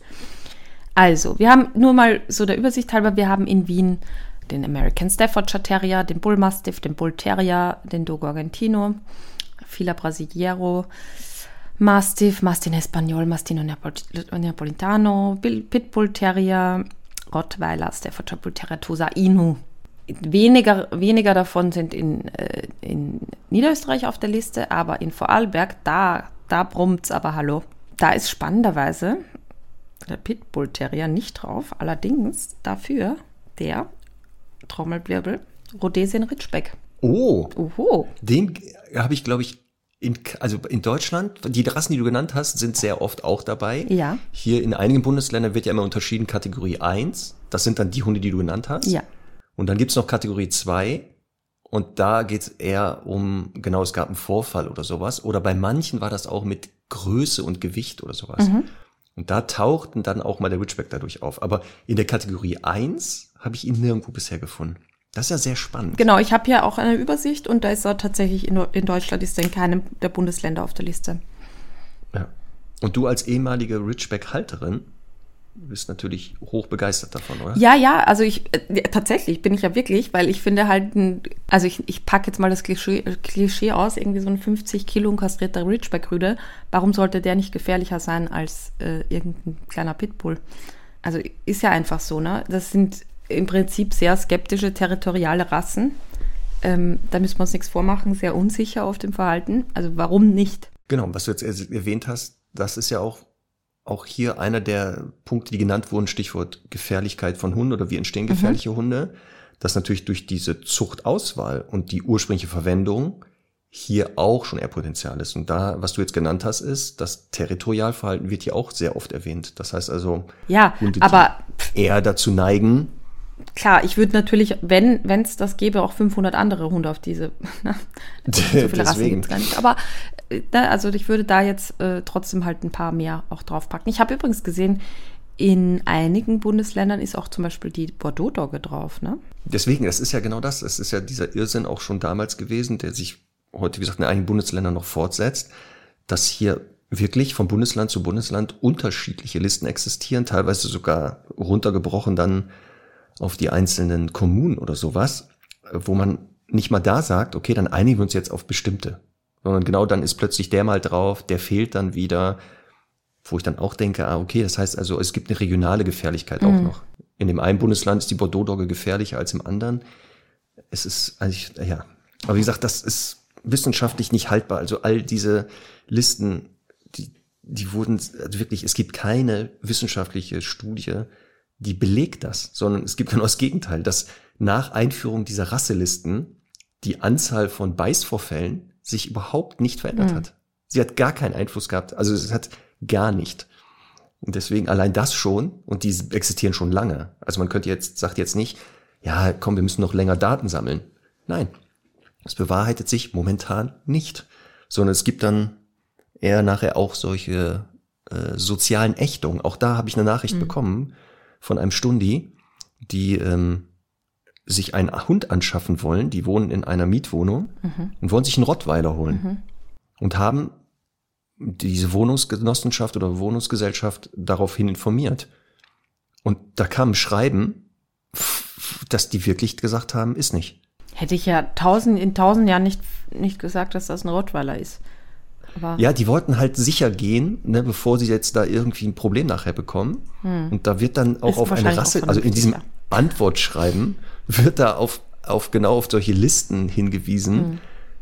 Also, wir haben nur mal so der Übersicht halber, wir haben in Wien den American Staffordshire Terrier, den Bull Mastiff, den Bull Terrier, den Dogo Argentino, Fila Brasileiro, Mastiff, Mastin Espagnol, Mastino Neapol- Neapolitano, Pitbull Terrier, Rottweiler, Staffordshire Bull Terrier, Tosa Inu. Weniger, weniger davon sind in, äh, in Niederösterreich auf der Liste, aber in Vorarlberg, da, da brummt's aber hallo. Da ist spannenderweise der Pitbull Terrier nicht drauf, allerdings dafür der Trommelwirbel Rhodesian Ridgeback. Oh, Oho. den habe ich, glaube ich, in, also in Deutschland, die Rassen, die du genannt hast, sind sehr oft auch dabei. Ja. Hier in einigen Bundesländern wird ja immer unterschieden Kategorie 1. Das sind dann die Hunde, die du genannt hast. Ja. Und dann gibt's noch Kategorie 2 und da geht's eher um, genau, es gab einen Vorfall oder sowas. Oder bei manchen war das auch mit Größe und Gewicht oder sowas. Und da tauchten dann auch mal der Ridgeback dadurch auf. Aber in der Kategorie 1 habe ich ihn nirgendwo bisher gefunden. Das ist ja sehr spannend. Genau, ich habe hier auch eine Übersicht und da ist er tatsächlich in, in Deutschland ist er in keinem der Bundesländer auf der Liste. Ja. Und du als ehemalige Ridgeback-Halterin bist natürlich hoch begeistert davon, oder? Ja, ja, also ich äh, tatsächlich bin ich ja wirklich, weil ich finde halt, also ich, ich packe jetzt mal das Klischee, Klischee aus, irgendwie so ein 50 Kilo kastrierter Ridgeback-Rüde. Warum sollte der nicht gefährlicher sein als äh, irgendein kleiner Pitbull? Also ist ja einfach so, ne? Das sind im Prinzip sehr skeptische territoriale Rassen. Ähm, da müssen wir uns nichts vormachen, sehr unsicher auf dem Verhalten. Also warum nicht? Genau, was du jetzt er- erwähnt hast, das ist ja auch, auch hier einer der Punkte, die genannt wurden, Stichwort Gefährlichkeit von Hunden oder wie entstehen gefährliche Hunde, dass natürlich durch diese Zuchtauswahl und die ursprüngliche Verwendung hier auch schon eher Potenzial ist. Und da, was du jetzt genannt hast, ist, das Territorialverhalten wird hier auch sehr oft erwähnt. Das heißt also, Ja, Hunde, aber eher dazu neigen, klar, ich würde natürlich, wenn es das gäbe, auch 500 andere Hunde auf diese. [laughs] so [laughs] viele Rassen Deswegen. gibt es gar nicht. Aber also ich würde da jetzt äh, trotzdem halt ein paar mehr auch draufpacken. Ich habe übrigens gesehen, in einigen Bundesländern ist auch zum Beispiel die Bordeaux-Dogge drauf, ne? Deswegen, das ist ja genau das. Es ist ja dieser Irrsinn auch schon damals gewesen, der sich heute, wie gesagt, in einigen Bundesländern noch fortsetzt, dass hier wirklich von Bundesland zu Bundesland unterschiedliche Listen existieren, teilweise sogar runtergebrochen dann auf die einzelnen Kommunen oder sowas, wo man nicht mal da sagt, okay, dann einigen wir uns jetzt auf bestimmte, sondern genau dann ist plötzlich der mal drauf, der fehlt dann wieder, wo ich dann auch denke, ah, okay, das heißt also, es gibt eine regionale Gefährlichkeit auch noch. In dem einen Bundesland ist die Bordeaux-Dogge gefährlicher als im anderen. Es ist, also ich, ja. Aber wie gesagt, das ist wissenschaftlich nicht haltbar. Also all diese Listen, die die wurden also wirklich, es gibt keine wissenschaftliche Studie, die belegt das, sondern es gibt genau das Gegenteil, dass nach Einführung dieser Rasselisten die Anzahl von Beißvorfällen sich überhaupt nicht verändert Mhm. hat. Sie hat gar keinen Einfluss gehabt, also es hat gar nicht. Und deswegen allein das schon, und die existieren schon lange. Also man könnte jetzt, sagt jetzt nicht, ja, komm, wir müssen noch länger Daten sammeln. Nein, es bewahrheitet sich momentan nicht, sondern es gibt dann eher nachher auch solche äh, sozialen Ächtungen. Auch da habe ich eine Nachricht bekommen von einem Stundi, die ähm, sich einen Hund anschaffen wollen. Die wohnen in einer Mietwohnung und wollen sich einen Rottweiler holen und haben diese Wohnungsgenossenschaft oder Wohnungsgesellschaft daraufhin informiert. Und da kam ein Schreiben, dass die wirklich gesagt haben, ist nicht. Hätte ich ja tausend, in tausend Jahren nicht, nicht gesagt, dass das ein Rottweiler ist. Aber Ja, die wollten halt sicher gehen, ne, bevor sie jetzt da irgendwie ein Problem nachher bekommen. Und da wird dann auch Ist auf eine Rasse, also in diesem ja. Antwortschreiben wird da auf, auf genau auf solche Listen hingewiesen.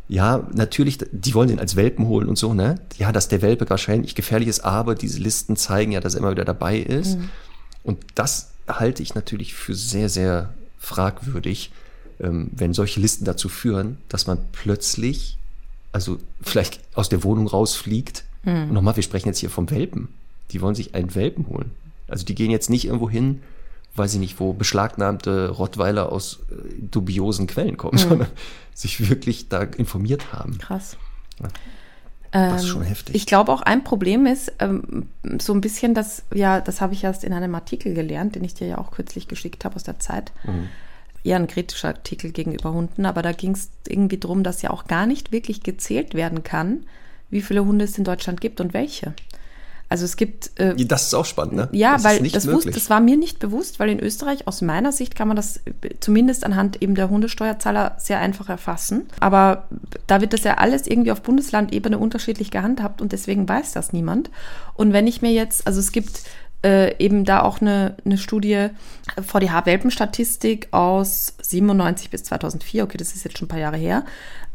Ja, natürlich, die wollen den als Welpen holen und so, ne? Ja, dass der Welpe wahrscheinlich gefährlich ist, aber diese Listen zeigen ja, dass er immer wieder dabei ist. Und das halte ich natürlich für sehr, sehr fragwürdig, ähm, wenn solche Listen dazu führen, dass man plötzlich, also vielleicht aus der Wohnung rausfliegt. Und nochmal, wir sprechen jetzt hier vom Welpen. Die wollen sich einen Welpen holen. Also die gehen jetzt nicht irgendwo hin, weiß ich nicht, wo beschlagnahmte Rottweiler aus äh, dubiosen Quellen kommen, sondern [laughs] sich wirklich da informiert haben. krass. Das ist Ähm, schon heftig. Ich glaube auch ein Problem ist ähm, so ein bisschen, dass, ja, das habe ich erst in einem Artikel gelernt, den ich dir ja auch kürzlich geschickt habe aus der Zeit. Mhm. Eher ein kritischer Artikel gegenüber Hunden, aber da ging es irgendwie darum, dass ja auch gar nicht wirklich gezählt werden kann, wie viele Hunde es in Deutschland gibt und welche. Also es gibt äh, Das ist auch spannend, ne? ja, das weil das, wusste, das war mir nicht bewusst, weil in Österreich aus meiner Sicht kann man das äh, zumindest anhand eben der Hundesteuerzahler sehr einfach erfassen. Aber da wird das ja alles irgendwie auf Bundeslandebene unterschiedlich gehandhabt und deswegen weiß das niemand. Und wenn ich mir jetzt, also es gibt äh, eben da auch eine, eine Studie VDH-Welpenstatistik aus 97 bis 2004, okay, das ist jetzt schon ein paar Jahre her.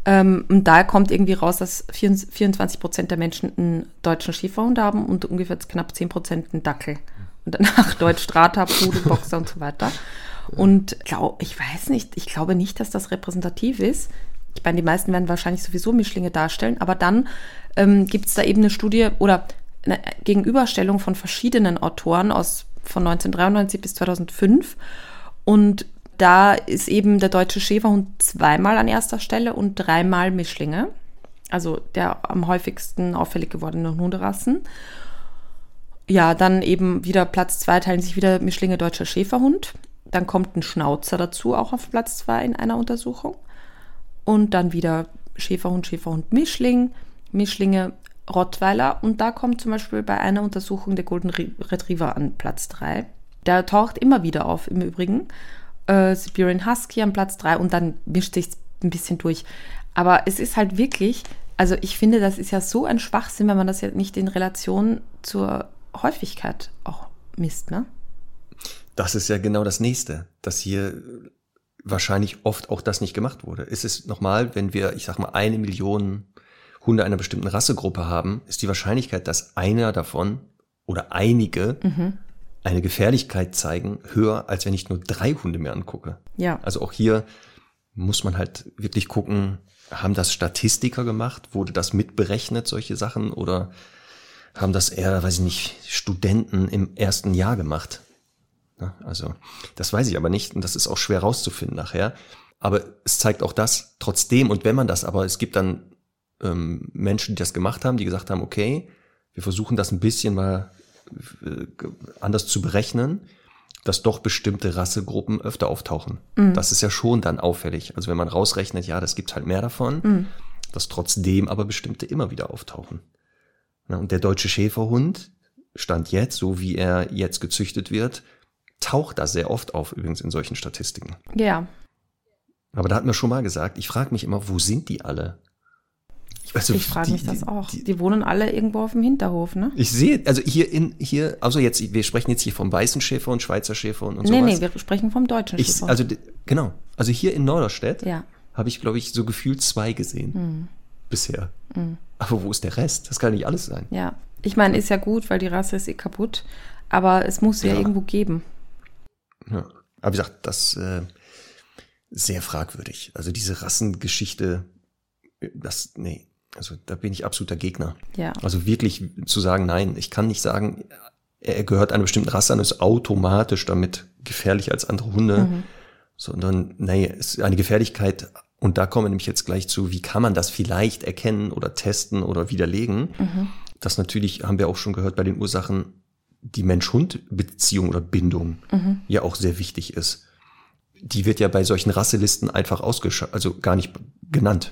Ähm, und da kommt irgendwie raus, dass 24 Prozent der Menschen einen deutschen Schäferhund haben und ungefähr knapp 10 Prozent einen Dackel. Und danach [laughs] Deutsch Strata, Pudel, Boxer und so weiter. Und glaub, ich weiß nicht, ich glaube nicht, dass das repräsentativ ist. Ich meine, die meisten werden wahrscheinlich sowieso Mischlinge darstellen, aber dann ähm, gibt es da eben eine Studie oder eine Gegenüberstellung von verschiedenen Autoren aus von 1993 bis 2005 und da ist eben der deutsche Schäferhund zweimal an erster Stelle und dreimal Mischlinge. Also der am häufigsten auffällig gewordenen Hunderassen. Ja, dann eben wieder Platz zwei teilen sich wieder Mischlinge deutscher Schäferhund. Dann kommt ein Schnauzer dazu, auch auf Platz zwei in einer Untersuchung. Und dann wieder Schäferhund, Schäferhund, Mischling, Mischlinge, Rottweiler. Und da kommt zum Beispiel bei einer Untersuchung der Golden Re- Retriever an Platz drei. Der taucht immer wieder auf im Übrigen. Äh, Siberian Husky an Platz drei und dann mischt sich ein bisschen durch. Aber es ist halt wirklich, also ich finde, das ist ja so ein Schwachsinn, wenn man das ja nicht in Relation zur Häufigkeit auch misst, ne? Das ist ja genau das nächste, dass hier wahrscheinlich oft auch das nicht gemacht wurde. Ist es nochmal, wenn wir, ich sag mal, eine Million Hunde einer bestimmten Rassegruppe haben, ist die Wahrscheinlichkeit, dass einer davon oder einige eine Gefährlichkeit zeigen, höher, als wenn ich nur drei Hunde mir angucke. Ja. Also auch hier muss man halt wirklich gucken, haben das Statistiker gemacht? Wurde das mitberechnet, solche Sachen? Oder haben das eher, weiß ich nicht, Studenten im ersten Jahr gemacht? Ne? Also, das weiß ich aber nicht und das ist auch schwer rauszufinden nachher. Aber es zeigt auch das trotzdem und wenn man das aber, es gibt dann ähm, Menschen, die das gemacht haben, die gesagt haben, okay, wir versuchen das ein bisschen mal anders zu berechnen, dass doch bestimmte Rassegruppen öfter auftauchen. Das ist ja schon dann auffällig. Also wenn man rausrechnet, ja, das gibt halt mehr davon, dass trotzdem aber bestimmte immer wieder auftauchen. Na, und der deutsche Schäferhund stand jetzt, so wie er jetzt gezüchtet wird, taucht da sehr oft auf, übrigens in solchen Statistiken. Ja. Aber da hatten wir schon mal gesagt, ich frage mich immer, wo sind die alle? Also Ich frage die- mich das die- auch. die- Die, wohnen alle irgendwo auf dem Hinterhof, ne? Ich sehe, also hier in, hier, also jetzt, wir sprechen jetzt hier vom weißen Schäfer und Schweizer Schäfer und, und nee, sowas. nee, wir sprechen vom deutschen ich, Schäferhund. also, genau. Also hier in Norderstedt Ja. habe ich, glaube ich, so gefühlt zwei gesehen. Hm. Bisher. Aber wo ist der Rest? Das kann nicht alles sein. Ja. Ich meine, ist ja gut, weil die Rasse ist eh kaputt, aber es muss ja, Ja. irgendwo geben. Ja. Aber wie gesagt, das äh, sehr fragwürdig. Also diese Rassengeschichte, das, nee, also da bin ich absoluter Gegner. Ja. Also wirklich zu sagen, nein, ich kann nicht sagen, er gehört einer bestimmten Rasse an, ist automatisch damit gefährlicher als andere Hunde, Mhm. sondern, nee, es ist eine Gefährlichkeit. Und da kommen wir nämlich jetzt gleich zu, wie kann man das vielleicht erkennen oder testen oder widerlegen? Mhm. Das natürlich, haben wir auch schon gehört, bei den Ursachen die Mensch-Hund-Beziehung oder Bindung Mhm. ja auch sehr wichtig ist. Die wird ja bei solchen Rasselisten einfach ausgeschaltet, also gar nicht genannt.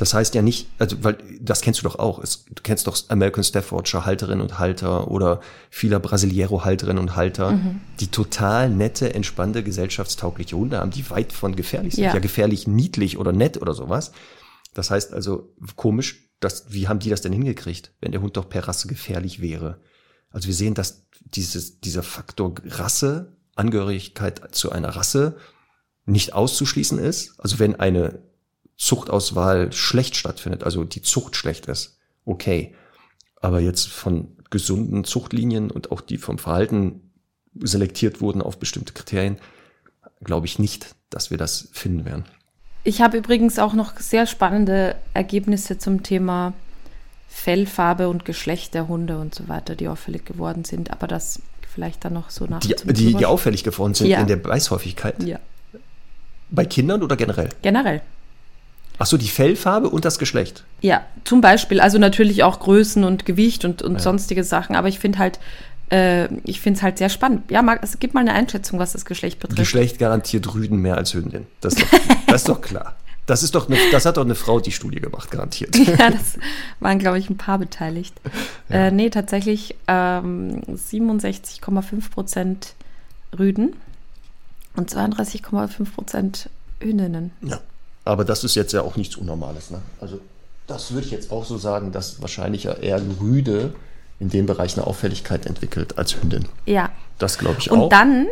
Das heißt ja nicht, also weil das kennst du doch auch. Es, du kennst doch American Staffordshire Halterinnen und Halter oder vieler Brasiliero Halterinnen und Halter, Mhm. die total nette, entspannte, gesellschaftstaugliche Hunde haben, die weit von gefährlich sind. Ja. Ja, gefährlich niedlich oder nett oder sowas. Das heißt also komisch, dass, wie haben die das denn hingekriegt, wenn der Hund doch per Rasse gefährlich wäre? Also wir sehen, dass dieses, dieser Faktor Rasse, Angehörigkeit zu einer Rasse nicht auszuschließen ist. Also wenn eine Zuchtauswahl schlecht stattfindet, also die Zucht schlecht ist, okay. Aber jetzt von gesunden Zuchtlinien und auch die vom Verhalten selektiert wurden auf bestimmte Kriterien, glaube ich nicht, dass wir das finden werden. Ich habe übrigens auch noch sehr spannende Ergebnisse zum Thema Fellfarbe und Geschlecht der Hunde und so weiter, die auffällig geworden sind. Aber das vielleicht dann noch so nach. Die, die, die auffällig geworden sind Ja. in der Beißhäufigkeit. Ja, Bei Kindern oder generell? generell. Ach so, die Fellfarbe und das Geschlecht. Ja, zum Beispiel, also natürlich auch Größen und Gewicht und, und Ja. sonstige Sachen, aber ich finde halt, äh, ich finde es halt sehr spannend. Ja, Marc, es gibt mal eine Einschätzung, was das Geschlecht betrifft. Geschlecht garantiert Rüden mehr als Hündin. Das ist doch, [laughs] das ist doch klar. Das ist doch eine, das hat doch eine Frau die Studie gemacht, garantiert. [laughs] ja, das waren, glaube ich, ein paar beteiligt. Äh, nee, tatsächlich ähm, 67,5 Prozent Rüden und 32,5 Prozent Hündinnen. Ja. Aber das ist jetzt ja auch nichts Unnormales. Ne? Also das würde ich jetzt auch so sagen, dass wahrscheinlich ja eher Rüde in dem Bereich eine Auffälligkeit entwickelt als Hündin. Ja. Das glaube ich Und auch. dann,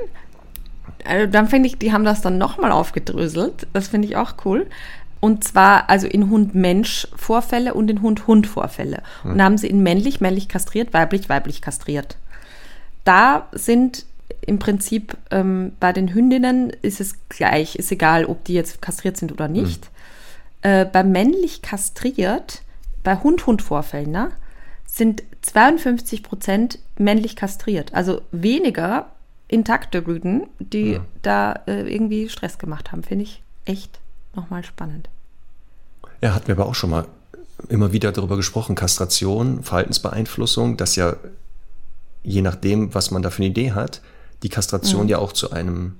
äh, dann finde ich, die haben das dann nochmal aufgedröselt. Das finde ich auch cool. Und zwar also in Hund-Mensch-Vorfälle und in Hund-Hund-Vorfälle. Hm. Und da haben sie in männlich, männlich kastriert, weiblich, weiblich kastriert. Da sind im Prinzip ähm, bei den Hündinnen ist es gleich, ist egal, ob die jetzt kastriert sind oder nicht. Äh, bei männlich kastriert, bei Hund-Hund-Vorfällen, ne, sind 52 Prozent männlich kastriert. Also weniger intakte Rüden, die Ja. da äh, irgendwie Stress gemacht haben. Finde ich echt nochmal spannend. Ja, hatten wir aber auch schon mal immer wieder darüber gesprochen, Kastration, Verhaltensbeeinflussung, dass ja je nachdem, was man da für eine Idee hat, die Kastration Mhm. ja auch zu einem,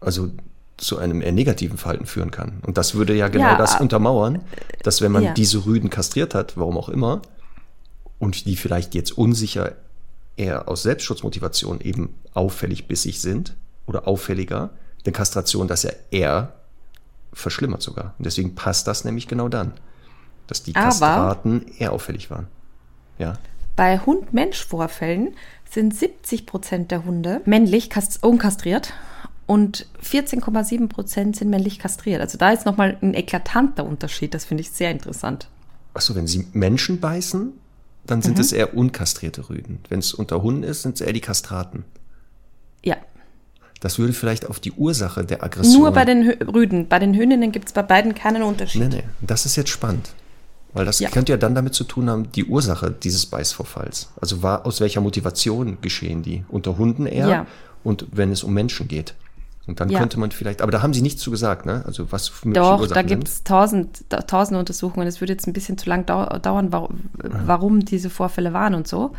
also zu einem eher negativen Verhalten führen kann. Und das würde ja genau Ja, das a- untermauern, dass wenn man ja. diese Rüden kastriert hat, warum auch immer, und die vielleicht jetzt unsicher eher aus Selbstschutzmotivation eben auffällig bissig sind oder auffälliger, denn Kastration das ja eher verschlimmert sogar. Und deswegen passt das nämlich genau dann, dass die Aber- Kastraten eher auffällig waren. Ja. Bei Hund-Mensch-Vorfällen sind 70 Prozent der Hunde männlich kast- unkastriert und 14,7 Prozent sind männlich kastriert. Also da ist nochmal ein eklatanter Unterschied. Das finde ich sehr interessant. Achso, wenn sie Menschen beißen, dann Mhm. sind es eher unkastrierte Rüden. Wenn es unter Hunden ist, sind es eher die Kastraten. Ja, Das würde vielleicht auf die Ursache der Aggression. nur bei den Rüden. Bei den Hündinnen gibt es bei beiden keinen Unterschied. Nee, nee, das ist jetzt spannend. Weil das Ja. könnte ja dann damit zu tun haben, die Ursache dieses Beißvorfalls. Also war, aus welcher Motivation geschehen die? Unter Hunden eher Ja. und wenn es um Menschen geht. Und dann Ja. könnte man vielleicht, aber da haben sie nichts zu gesagt, ne? Also was für Doch, da Ursachen gibt es tausend, da- tausend Untersuchungen. Es würde jetzt ein bisschen zu lang dau dauern, warum, warum diese Vorfälle waren und so.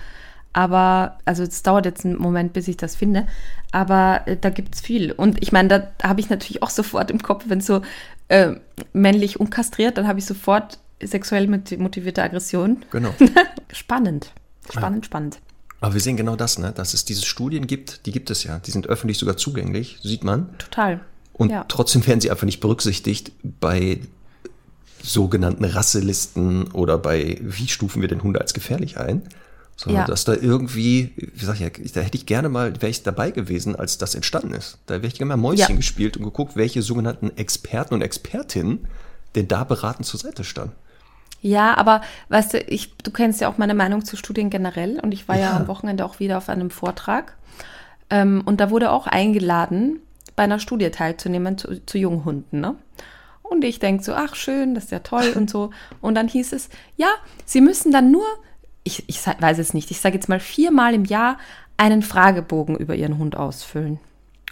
Aber, also es dauert jetzt einen Moment, bis ich das finde. Aber äh, da gibt es viel. Und ich meine, da habe ich natürlich auch sofort im Kopf, wenn so äh, männlich unkastriert, dann habe ich sofort sexuell moti- motivierte Aggression. Genau. [laughs] Spannend. Spannend, spannend. Aber wir sehen genau das, ne? Dass es diese Studien gibt, die gibt es ja. Die sind öffentlich sogar zugänglich, sieht man. Total. Und ja. trotzdem werden sie einfach nicht berücksichtigt bei sogenannten Rasselisten oder bei, wie stufen wir den Hunde als gefährlich ein? Sondern Ja. dass da irgendwie, wie sag ich ja, da hätte ich gerne mal, wäre ich dabei gewesen, als das entstanden ist. Da wäre ich gerne mal Mäuschen Ja. gespielt und geguckt, welche sogenannten Experten und Expertinnen denn da beratend zur Seite standen. Ja, aber weißt du, ich, du kennst ja auch meine Meinung zu Studien generell und ich war ja, ja am Wochenende auch wieder auf einem Vortrag ähm, und da wurde auch eingeladen, bei einer Studie teilzunehmen zu, zu Junghunden. Ne? Und ich denke so, ach schön, das ist ja toll und so. [laughs] Und dann hieß es, ja, Sie müssen dann nur, ich, ich weiß es nicht, ich sage jetzt mal viermal im Jahr einen Fragebogen über Ihren Hund ausfüllen.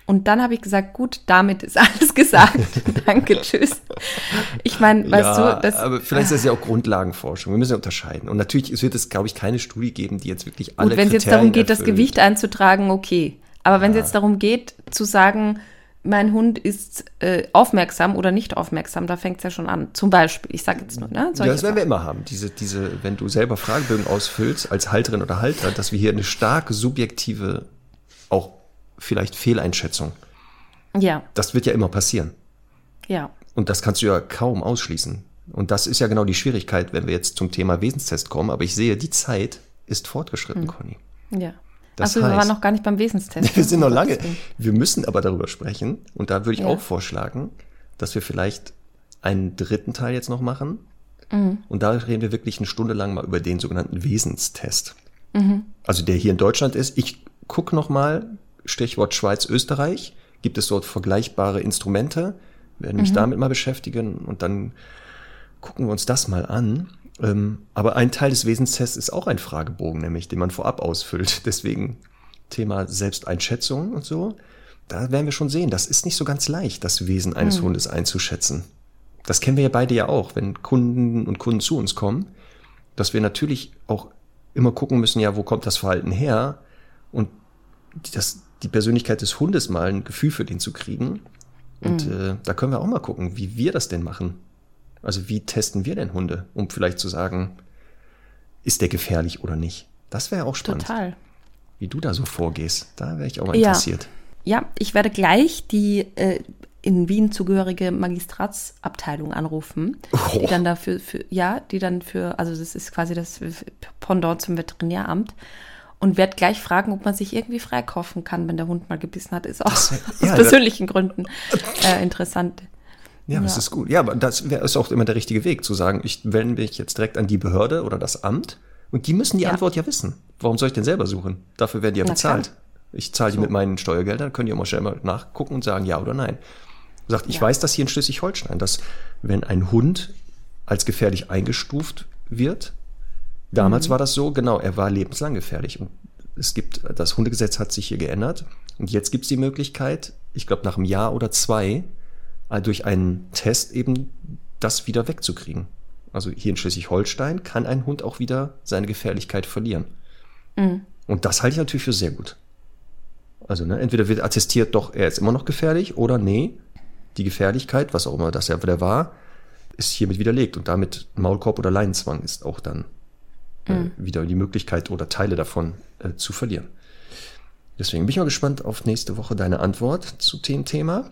Und dann habe ich gesagt, gut, damit ist [laughs] alles gesagt. [laughs] Danke, tschüss. Ich meine, weißt ja, du, das. Aber vielleicht ist das ja auch Grundlagenforschung. Wir müssen ja unterscheiden. Und natürlich wird es, glaube ich, keine Studie geben, die jetzt wirklich alle. Gut, wenn es jetzt darum geht, erfüllt. das Gewicht einzutragen, okay. Aber wenn es jetzt darum geht, zu sagen, mein Hund ist äh, aufmerksam oder nicht aufmerksam, da fängt es ja schon an. Zum Beispiel, ich sage jetzt nur, ne? Ja, das werden wir immer haben. Diese, diese, wenn du selber Fragebögen ausfüllst als Halterin oder Halter, dass wir hier eine starke subjektive, auch vielleicht Fehleinschätzung. Ja. Das wird ja immer passieren. Ja. Und das kannst du ja kaum ausschließen. Und das ist ja genau die Schwierigkeit, wenn wir jetzt zum Thema Wesenstest kommen. Aber ich sehe, die Zeit ist fortgeschritten, hm. Conny. Ja. Das Achso, wir waren noch gar nicht beim Wesenstest. [laughs] wir sind noch lange. Wir müssen aber darüber sprechen. Und da würde ich ja. auch vorschlagen, dass wir vielleicht einen dritten Teil jetzt noch machen. Mhm. Und da reden wir wirklich eine Stunde lang mal über den sogenannten Wesenstest. Mhm. Also der hier in Deutschland ist. Ich gucke noch mal, Stichwort Schweiz, Österreich. Gibt es dort vergleichbare Instrumente? Werden mich mhm. damit mal beschäftigen und dann gucken wir uns das mal an. Ähm, aber ein Teil des Wesenstests ist auch ein Fragebogen, nämlich den man vorab ausfüllt. [laughs] Deswegen Thema Selbsteinschätzung und so. Da werden wir schon sehen, das ist nicht so ganz leicht, das Wesen eines mhm. Hundes einzuschätzen. Das kennen wir ja beide ja auch, wenn Kunden und Kunden zu uns kommen, dass wir natürlich auch immer gucken müssen, ja, wo kommt das Verhalten her? Und das, die Persönlichkeit des Hundes mal ein Gefühl für den zu kriegen. Und mhm. äh, da können wir auch mal gucken, wie wir das denn machen. Also wie testen wir denn Hunde, um vielleicht zu sagen, ist der gefährlich oder nicht? Das wäre auch spannend. Total. Wie du da so vorgehst, da wäre ich auch mal ja. interessiert. Ja, ich werde gleich die äh, in Wien zugehörige Magistratsabteilung anrufen, oh. die dann dafür, für, ja, die dann für, also das ist quasi das Pendant zum Veterinäramt und werde gleich fragen, ob man sich irgendwie freikaufen kann, wenn der Hund mal gebissen hat. Ist auch das, [laughs] ja, aus persönlichen Gründen [laughs] äh, interessant. Ja, das ist gut. Ja, aber das wär, ist auch immer der richtige Weg, zu sagen, ich wende mich jetzt direkt an die Behörde oder das Amt und die müssen die ja. Antwort ja wissen. Warum soll ich denn selber suchen? Dafür werden die ja Na bezahlt. Klar. Ich zahle die so. mit meinen Steuergeldern, können die immer schnell mal nachgucken und sagen ja oder nein. Sagt, ich ja. weiß das hier in Schleswig-Holstein, dass wenn ein Hund als gefährlich eingestuft wird, damals mhm. war das so, genau, er war lebenslang gefährlich. Und es gibt, das Hundegesetz hat sich hier geändert. Und jetzt gibt es die Möglichkeit, ich glaube nach einem Jahr oder zwei, äh, durch einen Test eben das wieder wegzukriegen. Also hier in Schleswig-Holstein kann ein Hund auch wieder seine Gefährlichkeit verlieren. Mhm. Und das halte ich natürlich für sehr gut. Also ne, entweder wird attestiert, doch, er ist immer noch gefährlich, oder nee, die Gefährlichkeit, was auch immer das ja wieder war, ist hiermit widerlegt. Und damit Maulkorb oder Leinenzwang ist auch dann mhm. äh, wieder die Möglichkeit oder Teile davon äh, zu verlieren. Deswegen bin ich mal gespannt auf nächste Woche deine Antwort zu dem Thema.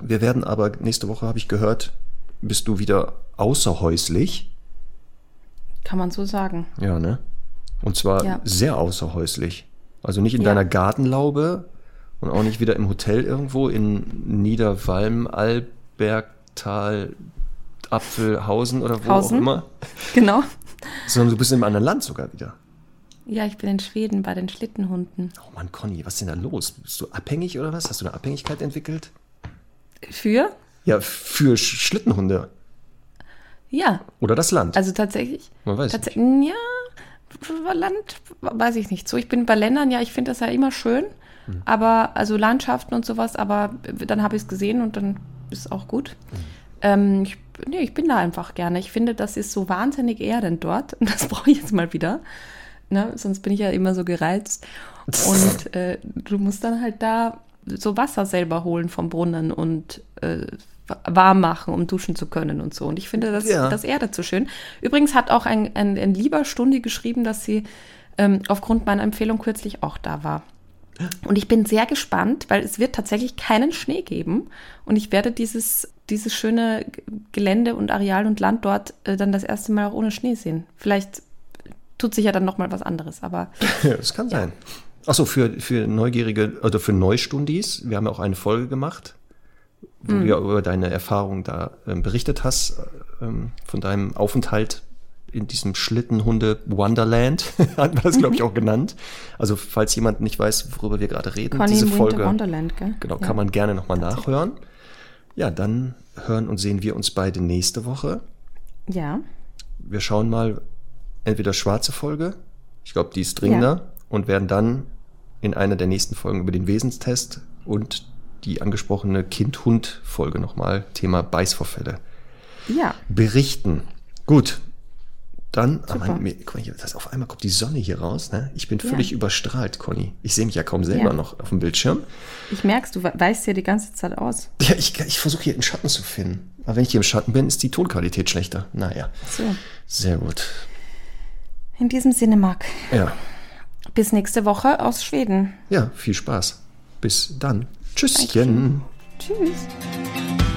Wir werden aber nächste Woche, habe ich gehört, bist du wieder außerhäuslich. Kann man so sagen. Ja, ne? Und zwar ja. sehr außerhäuslich. Also nicht in ja. deiner Gartenlaube und auch nicht wieder im Hotel irgendwo in Niederwalm, Albergtal, Apfelhausen oder wo Hausen. auch immer. [laughs] Genau. Sondern du bist in einem anderen Land sogar wieder. Ja, ich bin in Schweden bei den Schlittenhunden. Oh Mann, Conny, was ist denn da los? Bist du abhängig oder was? Hast du eine Abhängigkeit entwickelt? Für? Ja, für Schlittenhunde. Ja. Oder das Land. Also tatsächlich. Man weiß tats nicht. Ja, Land weiß ich nicht so. Ich bin bei Ländern, ja, ich finde das ja immer schön. Mhm. Aber, also Landschaften und sowas, aber dann habe ich es gesehen und dann ist es auch gut. Mhm. Ähm, ich, nee, ich bin da einfach gerne. Ich finde, das ist so wahnsinnig erdend dort. Und [laughs] das brauche ich jetzt mal wieder. Ne? Sonst bin ich ja immer so gereizt. Und [laughs] äh, du musst dann halt da so Wasser selber holen vom Brunnen und äh, warm machen, um duschen zu können und so. Und ich finde das, ja. das Erde zu schön. Übrigens hat auch ein, ein, ein lieber Stunde geschrieben, dass sie ähm, aufgrund meiner Empfehlung kürzlich auch da war. Und ich bin sehr gespannt, weil es wird tatsächlich keinen Schnee geben. Und ich werde dieses, dieses schöne Gelände und Areal und Land dort äh, dann das erste Mal auch ohne Schnee sehen. Vielleicht tut sich ja dann noch mal was anderes, aber. [laughs] Ja, das kann ja. sein. Achso, für, für Neugierige, also für Neustundis, wir haben ja auch eine Folge gemacht, wo du ja über deine Erfahrung da ähm, berichtet hast, ähm, von deinem Aufenthalt in diesem Schlittenhunde Wonderland, [laughs] hat man das, glaube ich, auch genannt. Also, falls jemand nicht weiß, worüber wir gerade reden, Conny diese Folge, Wonderland, gell? genau, Ja. kann man gerne nochmal nachhören. Ja, dann hören und sehen wir uns beide nächste Woche. Ja. Wir schauen mal entweder schwarze Folge, ich glaube, die ist dringender, und werden dann in einer der nächsten Folgen über den Wesenstest und die angesprochene Kind-Hund-Folge nochmal, Thema Beißvorfälle, Ja. berichten. Gut. Dann, ah, Super. mein, mir, guck mal hier, das, auf einmal kommt die Sonne hier raus. Ne? Ich bin völlig überstrahlt, Conny. Ich sehe mich ja kaum selber Ja. noch auf dem Bildschirm. Ich merk's, du we- weißt ja die ganze Zeit aus. Ja, ich, ich versuche hier einen Schatten zu finden. Aber wenn ich hier im Schatten bin, ist die Tonqualität schlechter. Naja, So. sehr gut. In diesem Sinne, Marc. Ja, Bis nächste Woche aus Schweden. ja, viel Spaß. Bis dann. Tschüsschen. Dankeschön. Tschüss.